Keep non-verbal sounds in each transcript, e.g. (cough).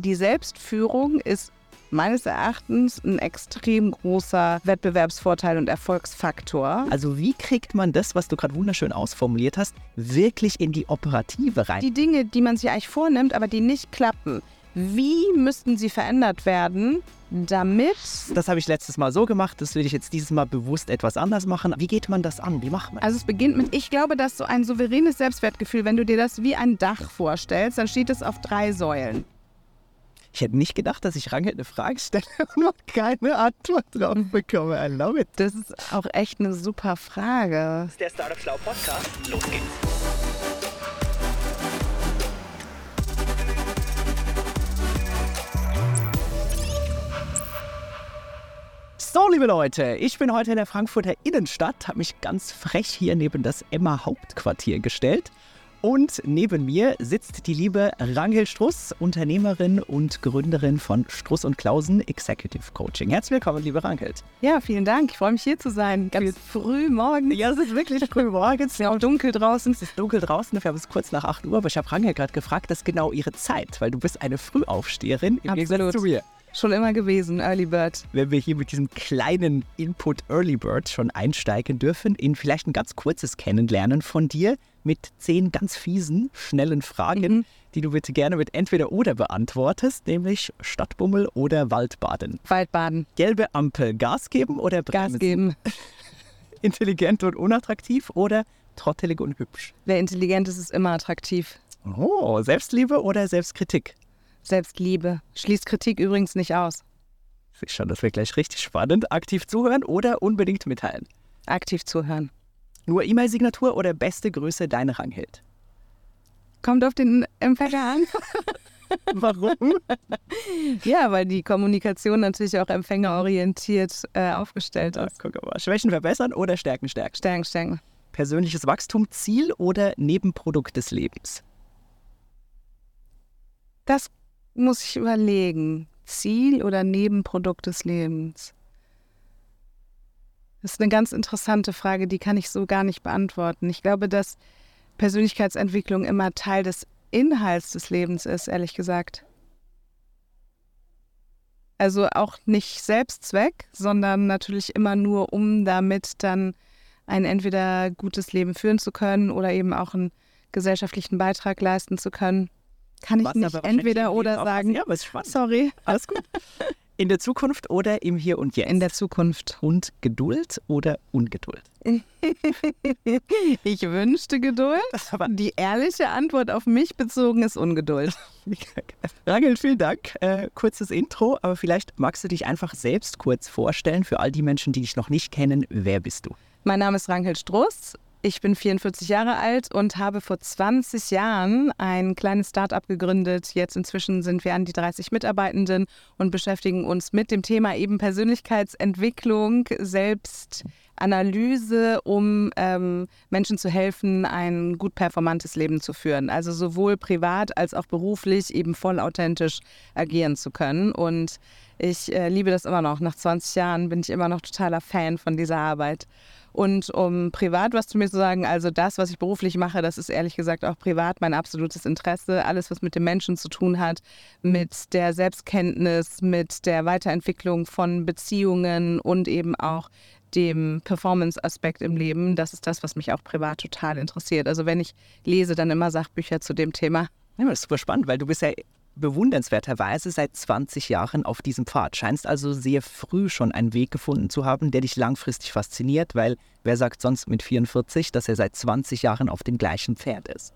die Selbstführung ist meines Erachtens ein extrem großer Wettbewerbsvorteil und Erfolgsfaktor. Also wie kriegt man das, was du gerade wunderschön ausformuliert hast, wirklich in die Operative rein? Die Dinge, die man sich eigentlich vornimmt, aber die nicht klappen, wie müssten sie verändert werden, damit. Das habe ich letztes Mal so gemacht, das will ich jetzt dieses Mal bewusst etwas anders machen. Wie geht man das an? Wie macht man? Also es beginnt mit, ich glaube, dass so ein souveränes Selbstwertgefühl, wenn du dir das wie ein Dach vorstellst, dann steht es auf drei Säulen. Ich hätte nicht gedacht, dass ich Rangel eine Frage stelle (laughs) und noch keine Antwort drauf bekomme. I love it. Das ist auch echt eine super Frage. Das ist der Startup Schlau Podcast. Los geht's. So, liebe Leute, ich bin heute in der Frankfurter Innenstadt, habe mich ganz frech hier neben das Emma Hauptquartier gestellt. Und neben mir sitzt die liebe Rangel Struss, Unternehmerin und Gründerin von Struss und Klausen Executive Coaching. Herzlich willkommen, liebe Rangel. Ja, vielen Dank. Ich freue mich hier zu sein. Ganz früh morgens. Ja, es ist wirklich früh morgens. Es (laughs) ist auch dunkel draußen. Es ist dunkel draußen. Wir haben es kurz nach 8 Uhr. Aber ich habe Rangel gerade gefragt, das ist genau ihre Zeit, weil du bist eine Frühaufsteherin im Absolut. Gegensatz zu mir. Schon immer gewesen, Early Bird. Wenn wir hier mit diesem kleinen Input Early Bird schon einsteigen dürfen, in vielleicht ein ganz kurzes Kennenlernen von dir mit zehn ganz fiesen, schnellen Fragen, Mhm. die du bitte gerne mit entweder oder beantwortest, nämlich Stadtbummel oder Waldbaden. Waldbaden. Gelbe Ampel, Gas geben oder bremsen? Gas geben. (laughs) Intelligent und unattraktiv oder trottelig und hübsch? Wer intelligent ist, ist immer attraktiv. Oh, Selbstliebe oder Selbstkritik? Selbstliebe. Schließt Kritik übrigens nicht aus. Ich schon, das wird gleich richtig spannend. Aktiv zuhören oder unbedingt mitteilen? Aktiv zuhören. Nur E-Mail-Signatur oder beste Größe deine Rangheld? Kommt auf den Empfänger an. (laughs) (laughs) Warum? ja, weil die Kommunikation natürlich auch empfängerorientiert äh, aufgestellt Ja, ist. guck mal. Schwächen verbessern oder Stärken stärken? Stärken, stärken. Persönliches Wachstum, Ziel oder Nebenprodukt des Lebens? Das muss ich überlegen. Ziel oder Nebenprodukt des Lebens? Das ist eine ganz interessante Frage, die kann ich so gar nicht beantworten. Ich glaube, dass Persönlichkeitsentwicklung immer Teil des Inhalts des Lebens ist, ehrlich gesagt. Also auch nicht Selbstzweck, sondern natürlich immer nur, um damit dann ein entweder gutes Leben führen zu können oder eben auch einen gesellschaftlichen Beitrag leisten zu können. Kann ich nicht entweder oder sagen. Ja, aber ist spannend. Sorry. Alles gut. (laughs) In der Zukunft oder im Hier und Jetzt? In der Zukunft. und Geduld oder Ungeduld? Ich wünschte Geduld. Aber Die ehrliche Antwort auf mich bezogen ist Ungeduld. (laughs) Rangel, vielen Dank. Äh, kurzes Intro, aber vielleicht magst du dich einfach selbst kurz vorstellen für all die Menschen, die dich noch nicht kennen. Wer bist du? Mein Name ist Rankel Struss. Ich bin 44 Jahre alt und habe vor 20 Jahren ein kleines Start-up gegründet. Jetzt inzwischen sind wir an die 30 Mitarbeitenden und beschäftigen uns mit dem Thema eben Persönlichkeitsentwicklung, Selbstanalyse, um ähm, Menschen zu helfen, ein gut performantes Leben zu führen. Also sowohl privat als auch beruflich eben voll authentisch agieren zu können. Und ich äh, liebe das immer noch. Nach 20 Jahren bin ich immer noch totaler Fan von dieser Arbeit. Und um privat was zu mir zu sagen, also das, was ich beruflich mache, das ist ehrlich gesagt auch privat mein absolutes Interesse. Alles, was mit dem Menschen zu tun hat, mit der Selbstkenntnis, mit der Weiterentwicklung von Beziehungen und eben auch dem Performance-Aspekt im Leben, das ist das, was mich auch privat total interessiert. Also wenn ich lese, dann immer Sachbücher zu dem Thema. Ja, das ist super spannend, weil du bist ja bewundernswerterweise seit 20 Jahren auf diesem Pfad. Scheinst also sehr früh schon einen Weg gefunden zu haben, der dich langfristig fasziniert, weil wer sagt sonst mit 44, dass er seit 20 Jahren auf dem gleichen Pferd ist?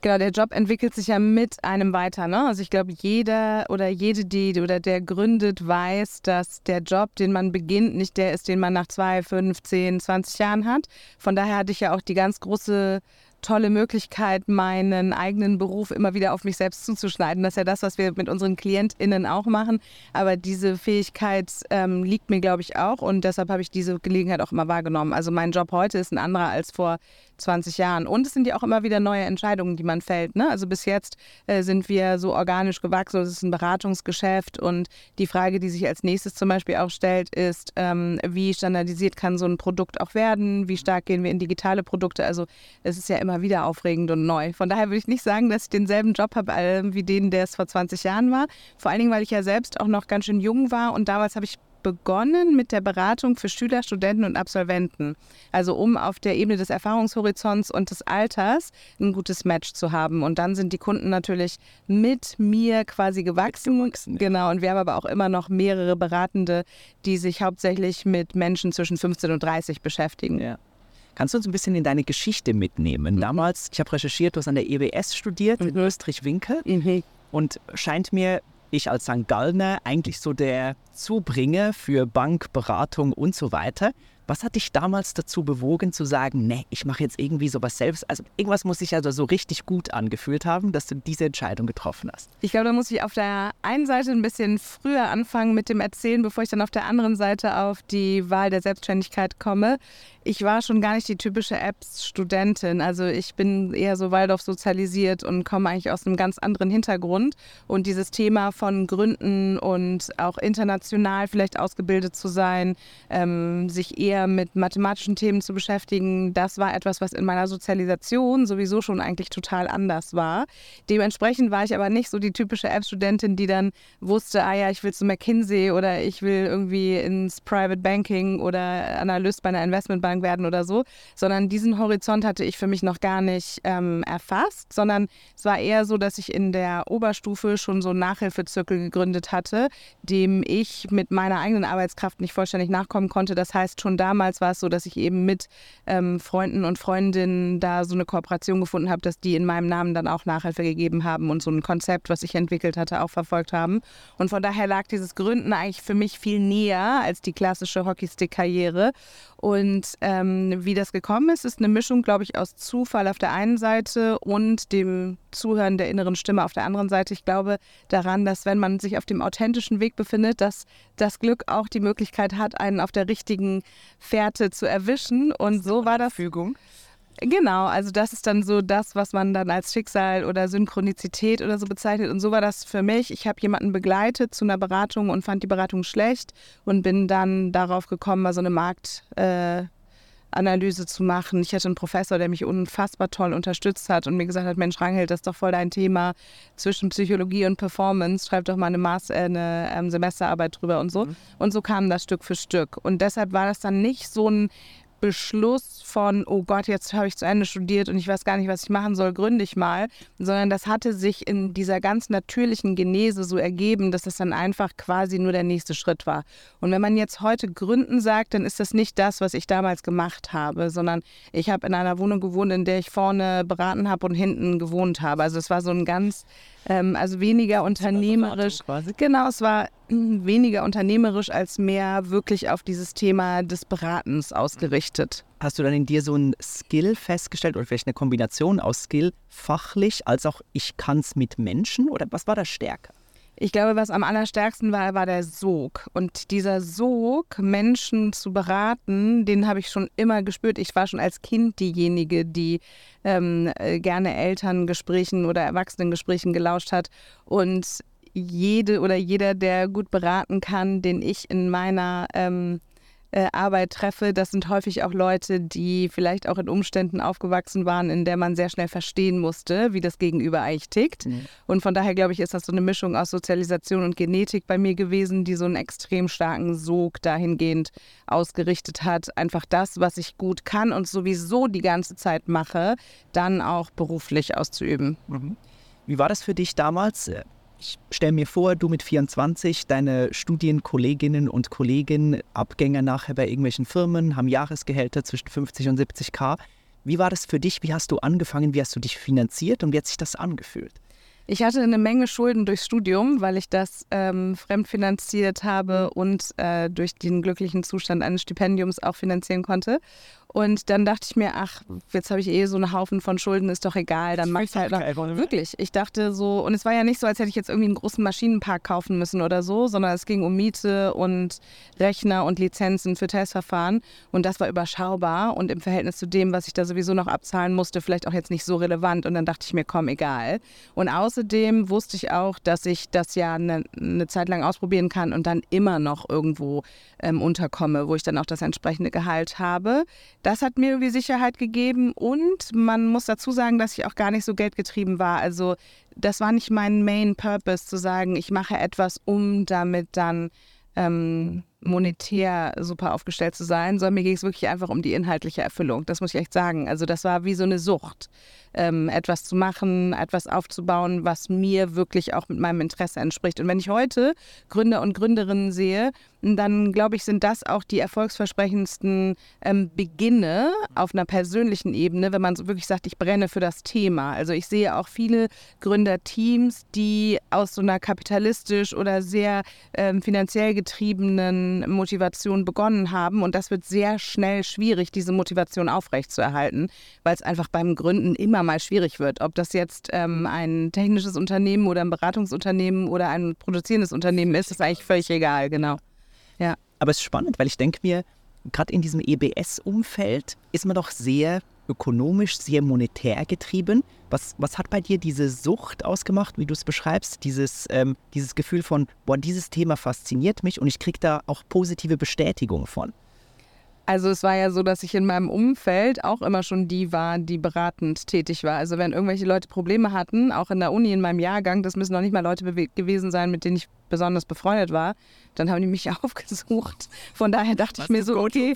Genau, der Job entwickelt sich ja mit einem weiter. Ne? Also ich glaube, jeder oder jede, die oder der gründet, weiß, dass der Job, den man beginnt, nicht der ist, den man nach zwei, fünf, zehn, 20 Jahren hat. Von daher hatte ich ja auch die ganz große tolle Möglichkeit, meinen eigenen Beruf immer wieder auf mich selbst zuzuschneiden. Das ist ja das, was wir mit unseren KlientInnen auch machen. Aber diese Fähigkeit ähm, liegt mir, glaube ich, auch und deshalb habe ich diese Gelegenheit auch immer wahrgenommen. Also mein Job heute ist ein anderer als vor 20 Jahren. Und es sind ja auch immer wieder neue Entscheidungen, die man fällt. Ne? Also bis jetzt äh, sind wir so organisch gewachsen, es ist ein Beratungsgeschäft und die Frage, die sich als nächstes zum Beispiel auch stellt, ist, ähm, wie standardisiert kann so ein Produkt auch werden? Wie stark gehen wir in digitale Produkte? Also es ist ja immer wieder aufregend und neu. Von daher würde ich nicht sagen, dass ich denselben Job habe äh, wie den, der es vor 20 Jahren war. Vor allen Dingen, weil ich ja selbst auch noch ganz schön jung war und damals habe ich begonnen mit der Beratung für Schüler, Studenten und Absolventen. Also um auf der Ebene des Erfahrungshorizonts und des Alters ein gutes Match zu haben. Und dann sind die Kunden natürlich mit mir quasi gewachsen. gewachsen Genau, und wir haben aber auch immer noch mehrere Beratende, die sich hauptsächlich mit Menschen zwischen 15 und 30 beschäftigen. Ja. Kannst du uns ein bisschen in deine Geschichte mitnehmen? Mhm. Damals, ich habe recherchiert, du hast an der EBS studiert mhm. in Österreich-Winkel. Mhm. Und scheint mir ich als St. Gallner eigentlich so der Zubringer für Bankberatung und so weiter. Was hat dich damals dazu bewogen zu sagen, nee, ich mache jetzt irgendwie sowas selbst? Also irgendwas muss sich also so richtig gut angefühlt haben, dass du diese Entscheidung getroffen hast. Ich glaube, da muss ich auf der einen Seite ein bisschen früher anfangen mit dem Erzählen, bevor ich dann auf der anderen Seite auf die Wahl der Selbstständigkeit komme ich war schon gar nicht die typische Apps-Studentin. Also ich bin eher so Waldorf sozialisiert und komme eigentlich aus einem ganz anderen Hintergrund. Und dieses Thema von Gründen und auch international vielleicht ausgebildet zu sein, ähm, sich eher mit mathematischen Themen zu beschäftigen, das war etwas, was in meiner Sozialisation sowieso schon eigentlich total anders war. Dementsprechend war ich aber nicht so die typische App-Studentin, die dann wusste, ah ja, ich will zu McKinsey oder ich will irgendwie ins Private Banking oder Analyst bei einer Investmentbank Jahrgang werden oder so, sondern diesen Horizont hatte ich für mich noch gar nicht ähm, erfasst, sondern es war eher so, dass ich in der Oberstufe schon so einen Nachhilfezirkel gegründet hatte, dem ich mit meiner eigenen Arbeitskraft nicht vollständig nachkommen konnte. Das heißt, schon damals war es so, dass ich eben mit ähm, Freunden und Freundinnen da so eine Kooperation gefunden habe, dass die in meinem Namen dann auch Nachhilfe gegeben haben und so ein Konzept, was ich entwickelt hatte, auch verfolgt haben. Und von daher lag dieses Gründen eigentlich für mich viel näher als die klassische Hockeystick-Karriere. Und ähm, wie das gekommen ist, ist eine Mischung, glaube ich, aus Zufall auf der einen Seite und dem Zuhören der inneren Stimme auf der anderen Seite. Ich glaube daran, dass wenn man sich auf dem authentischen Weg befindet, dass das Glück auch die Möglichkeit hat, einen auf der richtigen Fährte zu erwischen. Und so war das. Fügung. Genau, also das ist dann so das, was man dann als Schicksal oder Synchronizität oder so bezeichnet. Und so war das für mich. Ich habe jemanden begleitet zu einer Beratung und fand die Beratung schlecht und bin dann darauf gekommen, mal so eine Marktanalyse äh, zu machen. Ich hatte einen Professor, der mich unfassbar toll unterstützt hat und mir gesagt hat, Mensch, Rangel, das ist doch voll dein Thema zwischen Psychologie und Performance. Schreib doch mal eine, Maß, äh, eine ähm, Semesterarbeit drüber und so. Mhm. Und so kam das Stück für Stück. Und deshalb war das dann nicht so ein Beschluss von, oh Gott, jetzt habe ich zu Ende studiert und ich weiß gar nicht, was ich machen soll, gründe ich mal, sondern das hatte sich in dieser ganz natürlichen Genese so ergeben, dass es dann einfach quasi nur der nächste Schritt war. Und wenn man jetzt heute gründen sagt, dann ist das nicht das, was ich damals gemacht habe, sondern ich habe in einer Wohnung gewohnt, in der ich vorne beraten habe und hinten gewohnt habe. Also es war so ein ganz ähm, also weniger unternehmerisch. Genau, es war (clears throat) weniger unternehmerisch als mehr wirklich auf dieses Thema des Beratens ausgerichtet. Hast du dann in dir so ein Skill festgestellt oder vielleicht eine Kombination aus Skill fachlich als auch ich kann es mit Menschen oder was war da stärker? Ich glaube, was am allerstärksten war, war der Sog. Und dieser Sog, Menschen zu beraten, den habe ich schon immer gespürt. Ich war schon als Kind diejenige, die ähm, äh, gerne Elterngesprächen oder Erwachsenengesprächen gelauscht hat. Und jede oder jeder, der gut beraten kann, den ich in meiner ähm, äh, Arbeit treffe, das sind häufig auch Leute, die vielleicht auch in Umständen aufgewachsen waren, in der man sehr schnell verstehen musste, wie das Gegenüber eigentlich tickt. Mhm. Und von daher glaube ich, ist das so eine Mischung aus Sozialisation und Genetik bei mir gewesen, die so einen extrem starken Sog dahingehend ausgerichtet hat, einfach das, was ich gut kann und sowieso die ganze Zeit mache, dann auch beruflich auszuüben. Mhm. Wie war das für dich damals? Ich stelle mir vor, du mit 24, deine Studienkolleginnen und Kollegen, Abgänger nachher bei irgendwelchen Firmen, haben Jahresgehälter zwischen 50 und 70 K. Wie war das für dich? Wie hast du angefangen? Wie hast du dich finanziert und wie hat sich das angefühlt? Ich hatte eine Menge Schulden durchs Studium, weil ich das ähm, fremdfinanziert habe und äh, durch den glücklichen Zustand eines Stipendiums auch finanzieren konnte. Und dann dachte ich mir, ach, jetzt habe ich eh so einen Haufen von Schulden, ist doch egal, dann mach ich halt noch. Wirklich, ich dachte so, und es war ja nicht so, als hätte ich jetzt irgendwie einen großen Maschinenpark kaufen müssen oder so, sondern es ging um Miete und Rechner und Lizenzen für Testverfahren. Und das war überschaubar und im Verhältnis zu dem, was ich da sowieso noch abzahlen musste, vielleicht auch jetzt nicht so relevant. Und dann dachte ich mir, komm, egal. Und außerdem wusste ich auch, dass ich das ja eine, eine Zeit lang ausprobieren kann und dann immer noch irgendwo ähm, unterkomme, wo ich dann auch das entsprechende Gehalt habe. Das hat mir irgendwie Sicherheit gegeben und man muss dazu sagen, dass ich auch gar nicht so geldgetrieben war. Also das war nicht mein Main Purpose zu sagen, ich mache etwas, um damit dann ähm, monetär super aufgestellt zu sein, sondern mir ging es wirklich einfach um die inhaltliche Erfüllung. Das muss ich echt sagen. Also das war wie so eine Sucht, ähm, etwas zu machen, etwas aufzubauen, was mir wirklich auch mit meinem Interesse entspricht. Und wenn ich heute Gründer und Gründerinnen sehe, dann glaube ich, sind das auch die erfolgsversprechendsten ähm, Beginne auf einer persönlichen Ebene, wenn man so wirklich sagt, ich brenne für das Thema. Also ich sehe auch viele Gründerteams, die aus so einer kapitalistisch oder sehr ähm, finanziell getriebenen Motivation begonnen haben. Und das wird sehr schnell schwierig, diese Motivation aufrechtzuerhalten, weil es einfach beim Gründen immer mal schwierig wird. Ob das jetzt ähm, ein technisches Unternehmen oder ein Beratungsunternehmen oder ein produzierendes Unternehmen ist, ist eigentlich völlig egal, genau. Ja. Aber es ist spannend, weil ich denke mir, gerade in diesem EBS-Umfeld ist man doch sehr ökonomisch, sehr monetär getrieben. Was, was hat bei dir diese Sucht ausgemacht, wie du es beschreibst? Dieses, ähm, dieses Gefühl von, boah, dieses Thema fasziniert mich und ich kriege da auch positive Bestätigung von. Also es war ja so, dass ich in meinem Umfeld auch immer schon die war, die beratend tätig war. Also wenn irgendwelche Leute Probleme hatten, auch in der Uni in meinem Jahrgang, das müssen noch nicht mal Leute gewesen sein, mit denen ich besonders befreundet war, dann haben die mich (laughs) aufgesucht. Von daher dachte ich mir so, okay,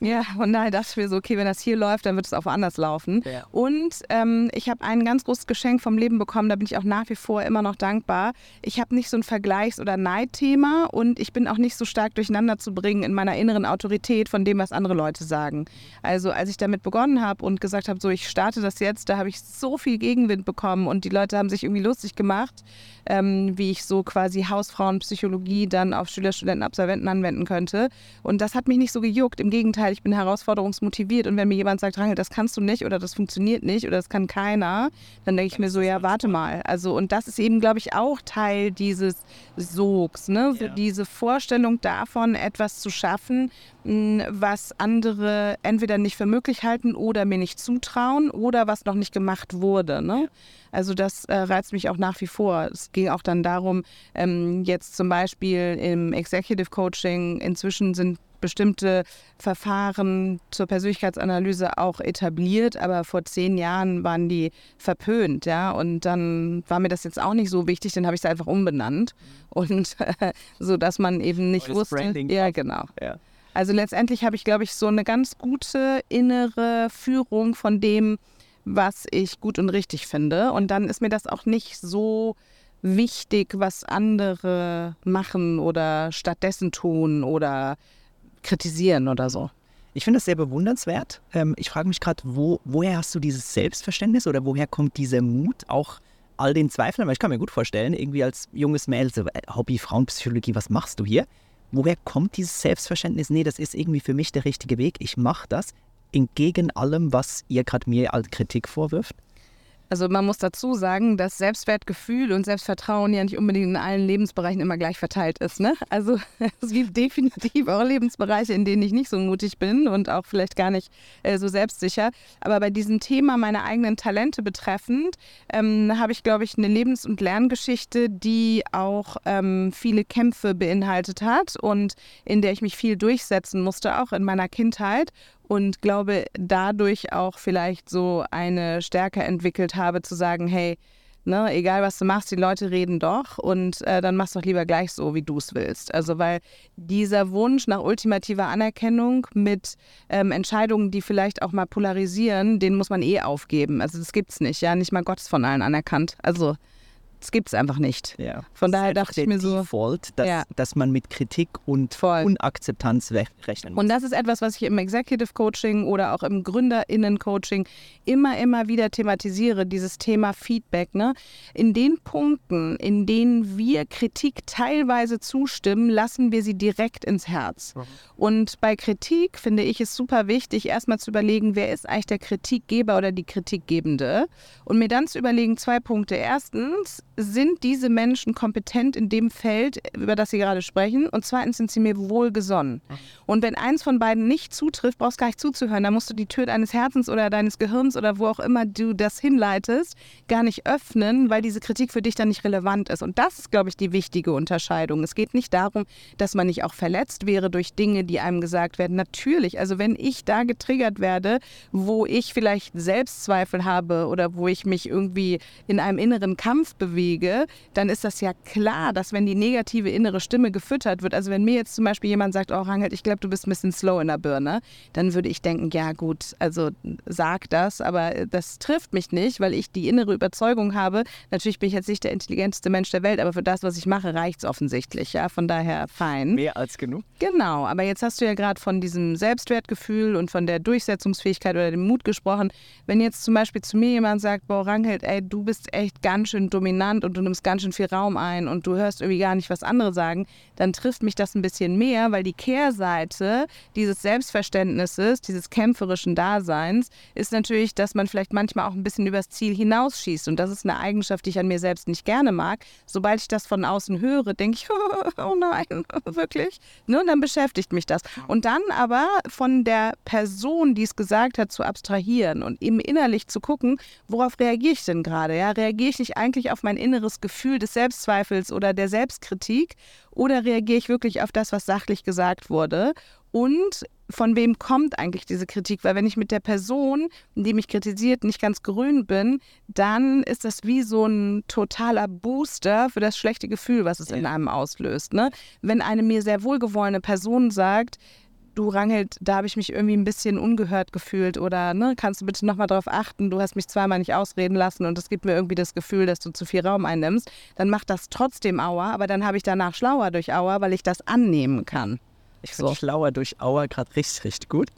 ja, von daher dachte ich mir so, okay, wenn das hier läuft, dann wird es auch woanders laufen. Ja. Und ähm, ich habe ein ganz großes Geschenk vom Leben bekommen, da bin ich auch nach wie vor immer noch dankbar. Ich habe nicht so ein Vergleichs- oder Neidthema und ich bin auch nicht so stark durcheinander zu bringen in meiner inneren Autorität von dem, was andere Leute sagen. Also als ich damit begonnen habe und gesagt habe, so ich starte das jetzt, da habe ich so viel Gegenwind bekommen und die Leute haben sich irgendwie lustig gemacht, ähm, wie ich so quasi Hausfrauenpsychologie dann auf Schüler, Studenten, Absolventen anwenden könnte. Und das hat mich nicht so gejuckt. Im Gegenteil, ich bin herausforderungsmotiviert und wenn mir jemand sagt, Rangel, das kannst du nicht oder das funktioniert nicht oder das kann keiner, dann denke ich mir so, ja, warte mal. Also und das ist eben, glaube ich, auch Teil dieses Sogs, ne? So diese Vorstellung davon, etwas zu schaffen, was andere entweder nicht für möglich halten oder mir nicht zutrauen oder was noch nicht gemacht wurde. Ne? Also das äh, reizt mich auch nach wie vor. Es ging auch dann darum, ähm, jetzt zum Beispiel im Executive Coaching, inzwischen sind bestimmte Verfahren zur Persönlichkeitsanalyse auch etabliert, aber vor zehn Jahren waren die verpönt, ja. Und dann war mir das jetzt auch nicht so wichtig, dann habe ich es einfach umbenannt. Und äh, (laughs) so dass man eben nicht wusste. Branding. Ja, genau. Ja. Also letztendlich habe ich, glaube ich, so eine ganz gute innere Führung von dem, was ich gut und richtig finde. Und dann ist mir das auch nicht so wichtig, was andere machen oder stattdessen tun oder kritisieren oder so. Ich finde das sehr bewundernswert. Ähm, ich frage mich gerade, wo, woher hast du dieses Selbstverständnis oder woher kommt dieser Mut, auch all den Zweifeln? Weil ich kann mir gut vorstellen, irgendwie als junges Mädel, so, äh, Hobby Frauenpsychologie, was machst du hier? Woher kommt dieses Selbstverständnis? Nee, das ist irgendwie für mich der richtige Weg. Ich mache das entgegen allem, was ihr gerade mir als Kritik vorwirft. Also man muss dazu sagen, dass Selbstwertgefühl und Selbstvertrauen ja nicht unbedingt in allen Lebensbereichen immer gleich verteilt ist. Ne? Also (laughs) es gibt definitiv auch Lebensbereiche, in denen ich nicht so mutig bin und auch vielleicht gar nicht äh, so selbstsicher. Aber bei diesem Thema meiner eigenen Talente betreffend ähm, habe ich, glaube ich, eine Lebens- und Lerngeschichte, die auch ähm, viele Kämpfe beinhaltet hat und in der ich mich viel durchsetzen musste, auch in meiner Kindheit und glaube dadurch auch vielleicht so eine Stärke entwickelt habe zu sagen, hey, ne, egal was du machst, die Leute reden doch und äh, dann machst doch lieber gleich so, wie du es willst. Also weil dieser Wunsch nach ultimativer Anerkennung mit ähm, Entscheidungen, die vielleicht auch mal polarisieren, den muss man eh aufgeben. Also das gibt's nicht, ja, nicht mal Gott ist von allen anerkannt. Also Das gibt es einfach nicht. Ja. Von daher einfach dachte ich mir so. Default, dass, Ja. dass man mit Kritik und Voll. Unakzeptanz rechnen muss. Und das ist etwas, was ich im Executive Coaching oder auch im GründerInnen-Coaching immer, immer wieder thematisiere, dieses Thema Feedback. Ne? In den Punkten, in denen wir Kritik teilweise zustimmen, lassen wir sie direkt ins Herz. Und bei Kritik finde ich es super wichtig, erstmal zu überlegen, wer ist eigentlich der Kritikgeber oder die Kritikgebende. Und mir dann zu überlegen, zwei Punkte. Erstens, sind diese Menschen kompetent in dem Feld, über das sie gerade sprechen? Und zweitens, sind sie mir wohlgesonnen? Und wenn eins von beiden nicht zutrifft, brauchst du gar nicht zuzuhören. Da musst du die Tür deines Herzens oder deines Gehirns oder wo auch immer du das hinleitest, gar nicht öffnen, weil diese Kritik für dich dann nicht relevant ist. Und das ist, glaube ich, die wichtige Unterscheidung. Es geht nicht darum, dass man nicht auch verletzt wäre durch Dinge, die einem gesagt werden. Natürlich, also wenn ich da getriggert werde, wo ich vielleicht Selbstzweifel habe oder wo ich mich irgendwie in einem inneren Kampf bewege, dann ist das ja klar, dass wenn die negative innere Stimme gefüttert wird, also wenn mir jetzt zum Beispiel jemand sagt, oh Rangelt, ich glaube, du bist ein bisschen slow in der Birne, dann würde ich denken, ja gut, also sag das, aber das trifft mich nicht, weil ich die innere Überzeugung habe, natürlich bin ich jetzt nicht der intelligenteste Mensch der Welt, aber für das, was ich mache, reicht es offensichtlich, ja, von daher fein. Mehr als genug. Genau, aber jetzt hast du ja gerade von diesem Selbstwertgefühl und von der Durchsetzungsfähigkeit oder dem Mut gesprochen. Wenn jetzt zum Beispiel zu mir jemand sagt, boah, Rangelt, ey, du bist echt ganz schön dominant und du nimmst ganz schön viel Raum ein und du hörst irgendwie gar nicht, was andere sagen, dann trifft mich das ein bisschen mehr, weil die Kehrseite dieses Selbstverständnisses, dieses kämpferischen Daseins, ist natürlich, dass man vielleicht manchmal auch ein bisschen übers Ziel hinausschießt. Und das ist eine Eigenschaft, die ich an mir selbst nicht gerne mag. Sobald ich das von außen höre, denke ich, (laughs) oh nein, (laughs) wirklich? Ne? Und dann beschäftigt mich das. Und dann aber von der Person, die es gesagt hat, zu abstrahieren und eben innerlich zu gucken, worauf reagiere ich denn gerade? Ja? Reagiere ich nicht eigentlich auf mein inneres Gefühl des Selbstzweifels oder der Selbstkritik oder reagiere ich wirklich auf das, was sachlich gesagt wurde? Und von wem kommt eigentlich diese Kritik? Weil wenn ich mit der Person, die mich kritisiert, nicht ganz grün bin, dann ist das wie so ein totaler Booster für das schlechte Gefühl, was es in einem auslöst. Ne? Wenn eine mir sehr wohlgewollene Person sagt, du Rangelt, da habe ich mich irgendwie ein bisschen ungehört gefühlt oder ne, kannst du bitte nochmal darauf achten, du hast mich zweimal nicht ausreden lassen und es gibt mir irgendwie das Gefühl, dass du zu viel Raum einnimmst, dann macht das trotzdem Aua, aber dann habe ich danach schlauer durch Aua, weil ich das annehmen kann. Ich finde So. schlauer durch Auer gerade richtig, richtig gut.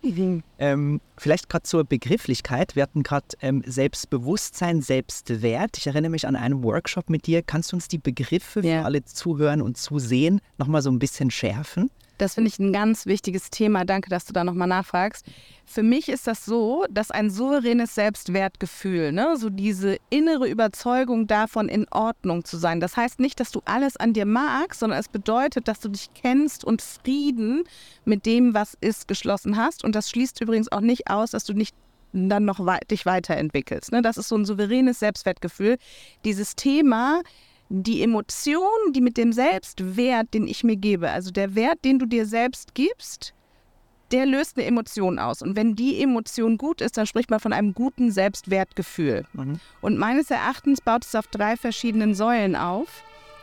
Ähm, vielleicht gerade zur Begrifflichkeit. Wir hatten gerade ähm, Selbstbewusstsein, Selbstwert. Ich erinnere mich an einen Workshop mit dir. Kannst du uns die Begriffe Ja. für alle zuhören und zusehen nochmal so ein bisschen schärfen? Das finde ich ein ganz wichtiges Thema. Danke, dass du da nochmal nachfragst. Für mich ist das so, dass ein souveränes Selbstwertgefühl, ne, so diese innere Überzeugung davon, in Ordnung zu sein. Das heißt nicht, dass du alles an dir magst, sondern es bedeutet, dass du dich kennst und Frieden mit dem, was ist, geschlossen hast. Und das schließt übrigens auch nicht aus, dass du nicht dann noch wei dich weiterentwickelst. Ne? Das ist so ein souveränes Selbstwertgefühl. Dieses Thema, die Emotion, die mit dem Selbstwert, den ich mir gebe, also der Wert, den du dir selbst gibst, der löst eine Emotion aus. Und wenn die Emotion gut ist, dann spricht man von einem guten Selbstwertgefühl. Und meines Erachtens baut es auf drei verschiedenen Säulen auf.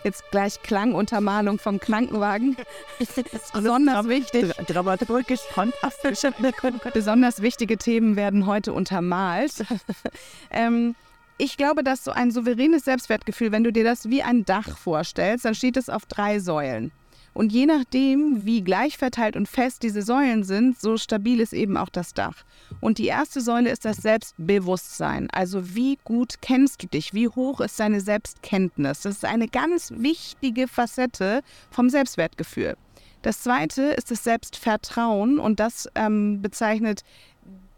Jetzt gleich Klanguntermalung vom Krankenwagen. (laughs) Besonders wichtig. Dramaturgisch fantastisch. (laughs) Besonders wichtige Themen werden heute untermalt. (laughs) ähm, ich glaube, dass so ein souveränes Selbstwertgefühl, wenn du dir das wie ein Dach vorstellst, dann steht es auf drei Säulen. Und je nachdem, wie gleichverteilt und fest diese Säulen sind, so stabil ist eben auch das Dach. Und die erste Säule ist das Selbstbewusstsein. Also wie gut kennst du dich? Wie hoch ist deine Selbstkenntnis? Das ist eine ganz wichtige Facette vom Selbstwertgefühl. Das zweite ist das Selbstvertrauen und das ähm, bezeichnet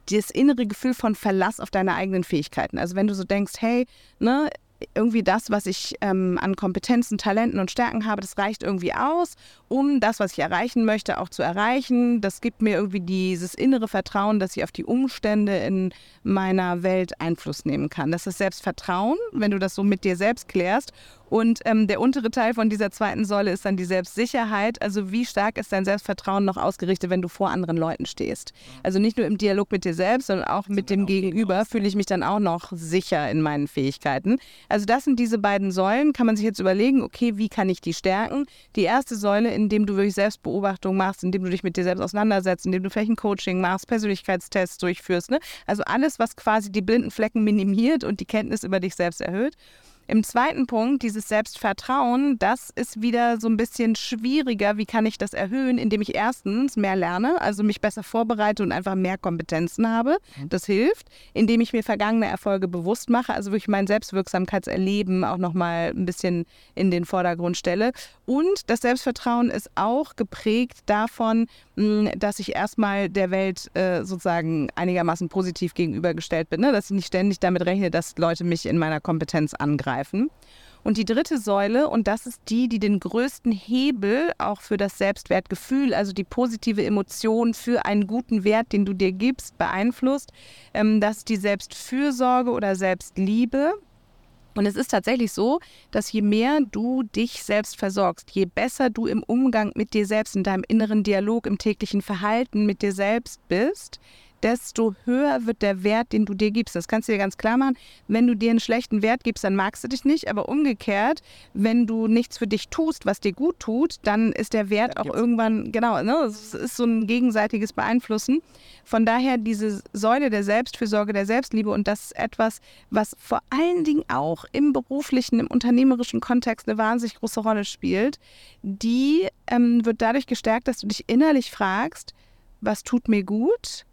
das innere Gefühl von Verlass auf deine eigenen Fähigkeiten. Also wenn du so denkst, hey, ne, irgendwie das, was ich ähm, an Kompetenzen, Talenten und Stärken habe, das reicht irgendwie aus, um das, was ich erreichen möchte, auch zu erreichen. Das gibt mir irgendwie dieses innere Vertrauen, dass ich auf die Umstände in meiner Welt Einfluss nehmen kann. Das ist Selbstvertrauen, wenn du das so mit dir selbst klärst. Und ähm, der untere Teil von dieser zweiten Säule ist dann die Selbstsicherheit. Also wie stark ist dein Selbstvertrauen noch ausgerichtet, wenn du vor anderen Leuten stehst? Also nicht nur im Dialog mit dir selbst, sondern auch mit dem Gegenüber fühle ich mich dann auch noch sicher in meinen Fähigkeiten. Also das sind diese beiden Säulen. Kann man sich jetzt überlegen, okay, wie kann ich die stärken? Die erste Säule, indem du wirklich Selbstbeobachtung machst, indem du dich mit dir selbst auseinandersetzt, indem du vielleicht ein Coaching machst, Persönlichkeitstests durchführst. Ne? Also alles, was quasi die blinden Flecken minimiert und die Kenntnis über dich selbst erhöht. Im zweiten Punkt, dieses Selbstvertrauen, das ist wieder so ein bisschen schwieriger. Wie kann ich das erhöhen? Indem ich erstens mehr lerne, also mich besser vorbereite und einfach mehr Kompetenzen habe. Mhm. Das hilft. Indem ich mir vergangene Erfolge bewusst mache, also wirklich mein Selbstwirksamkeitserleben auch nochmal ein bisschen in den Vordergrund stelle. Und das Selbstvertrauen ist auch geprägt davon, dass ich erstmal der Welt äh, sozusagen einigermaßen positiv gegenübergestellt bin, ne? dass ich nicht ständig damit rechne, dass Leute mich in meiner Kompetenz angreifen greifen. Und die dritte Säule, und das ist die, die den größten Hebel auch für das Selbstwertgefühl, also die positive Emotion für einen guten Wert, den du dir gibst, beeinflusst, ähm, das ist die Selbstfürsorge oder Selbstliebe. Und es ist tatsächlich so, dass je mehr du dich selbst versorgst, je besser du im Umgang mit dir selbst, in deinem inneren Dialog, im täglichen Verhalten mit dir selbst bist, desto höher wird der Wert, den du dir gibst. Das kannst du dir ganz klar machen. Wenn du dir einen schlechten Wert gibst, dann magst du dich nicht. Aber umgekehrt, wenn du nichts für dich tust, was dir gut tut, dann ist der Wert auch irgendwann, genau, ne, es ist so ein gegenseitiges Beeinflussen. Von daher diese Säule der Selbstfürsorge, der Selbstliebe und das ist etwas, was vor allen Dingen auch im beruflichen, im unternehmerischen Kontext eine wahnsinnig große Rolle spielt. Die ähm, wird dadurch gestärkt, dass du dich innerlich fragst, was tut mir gut,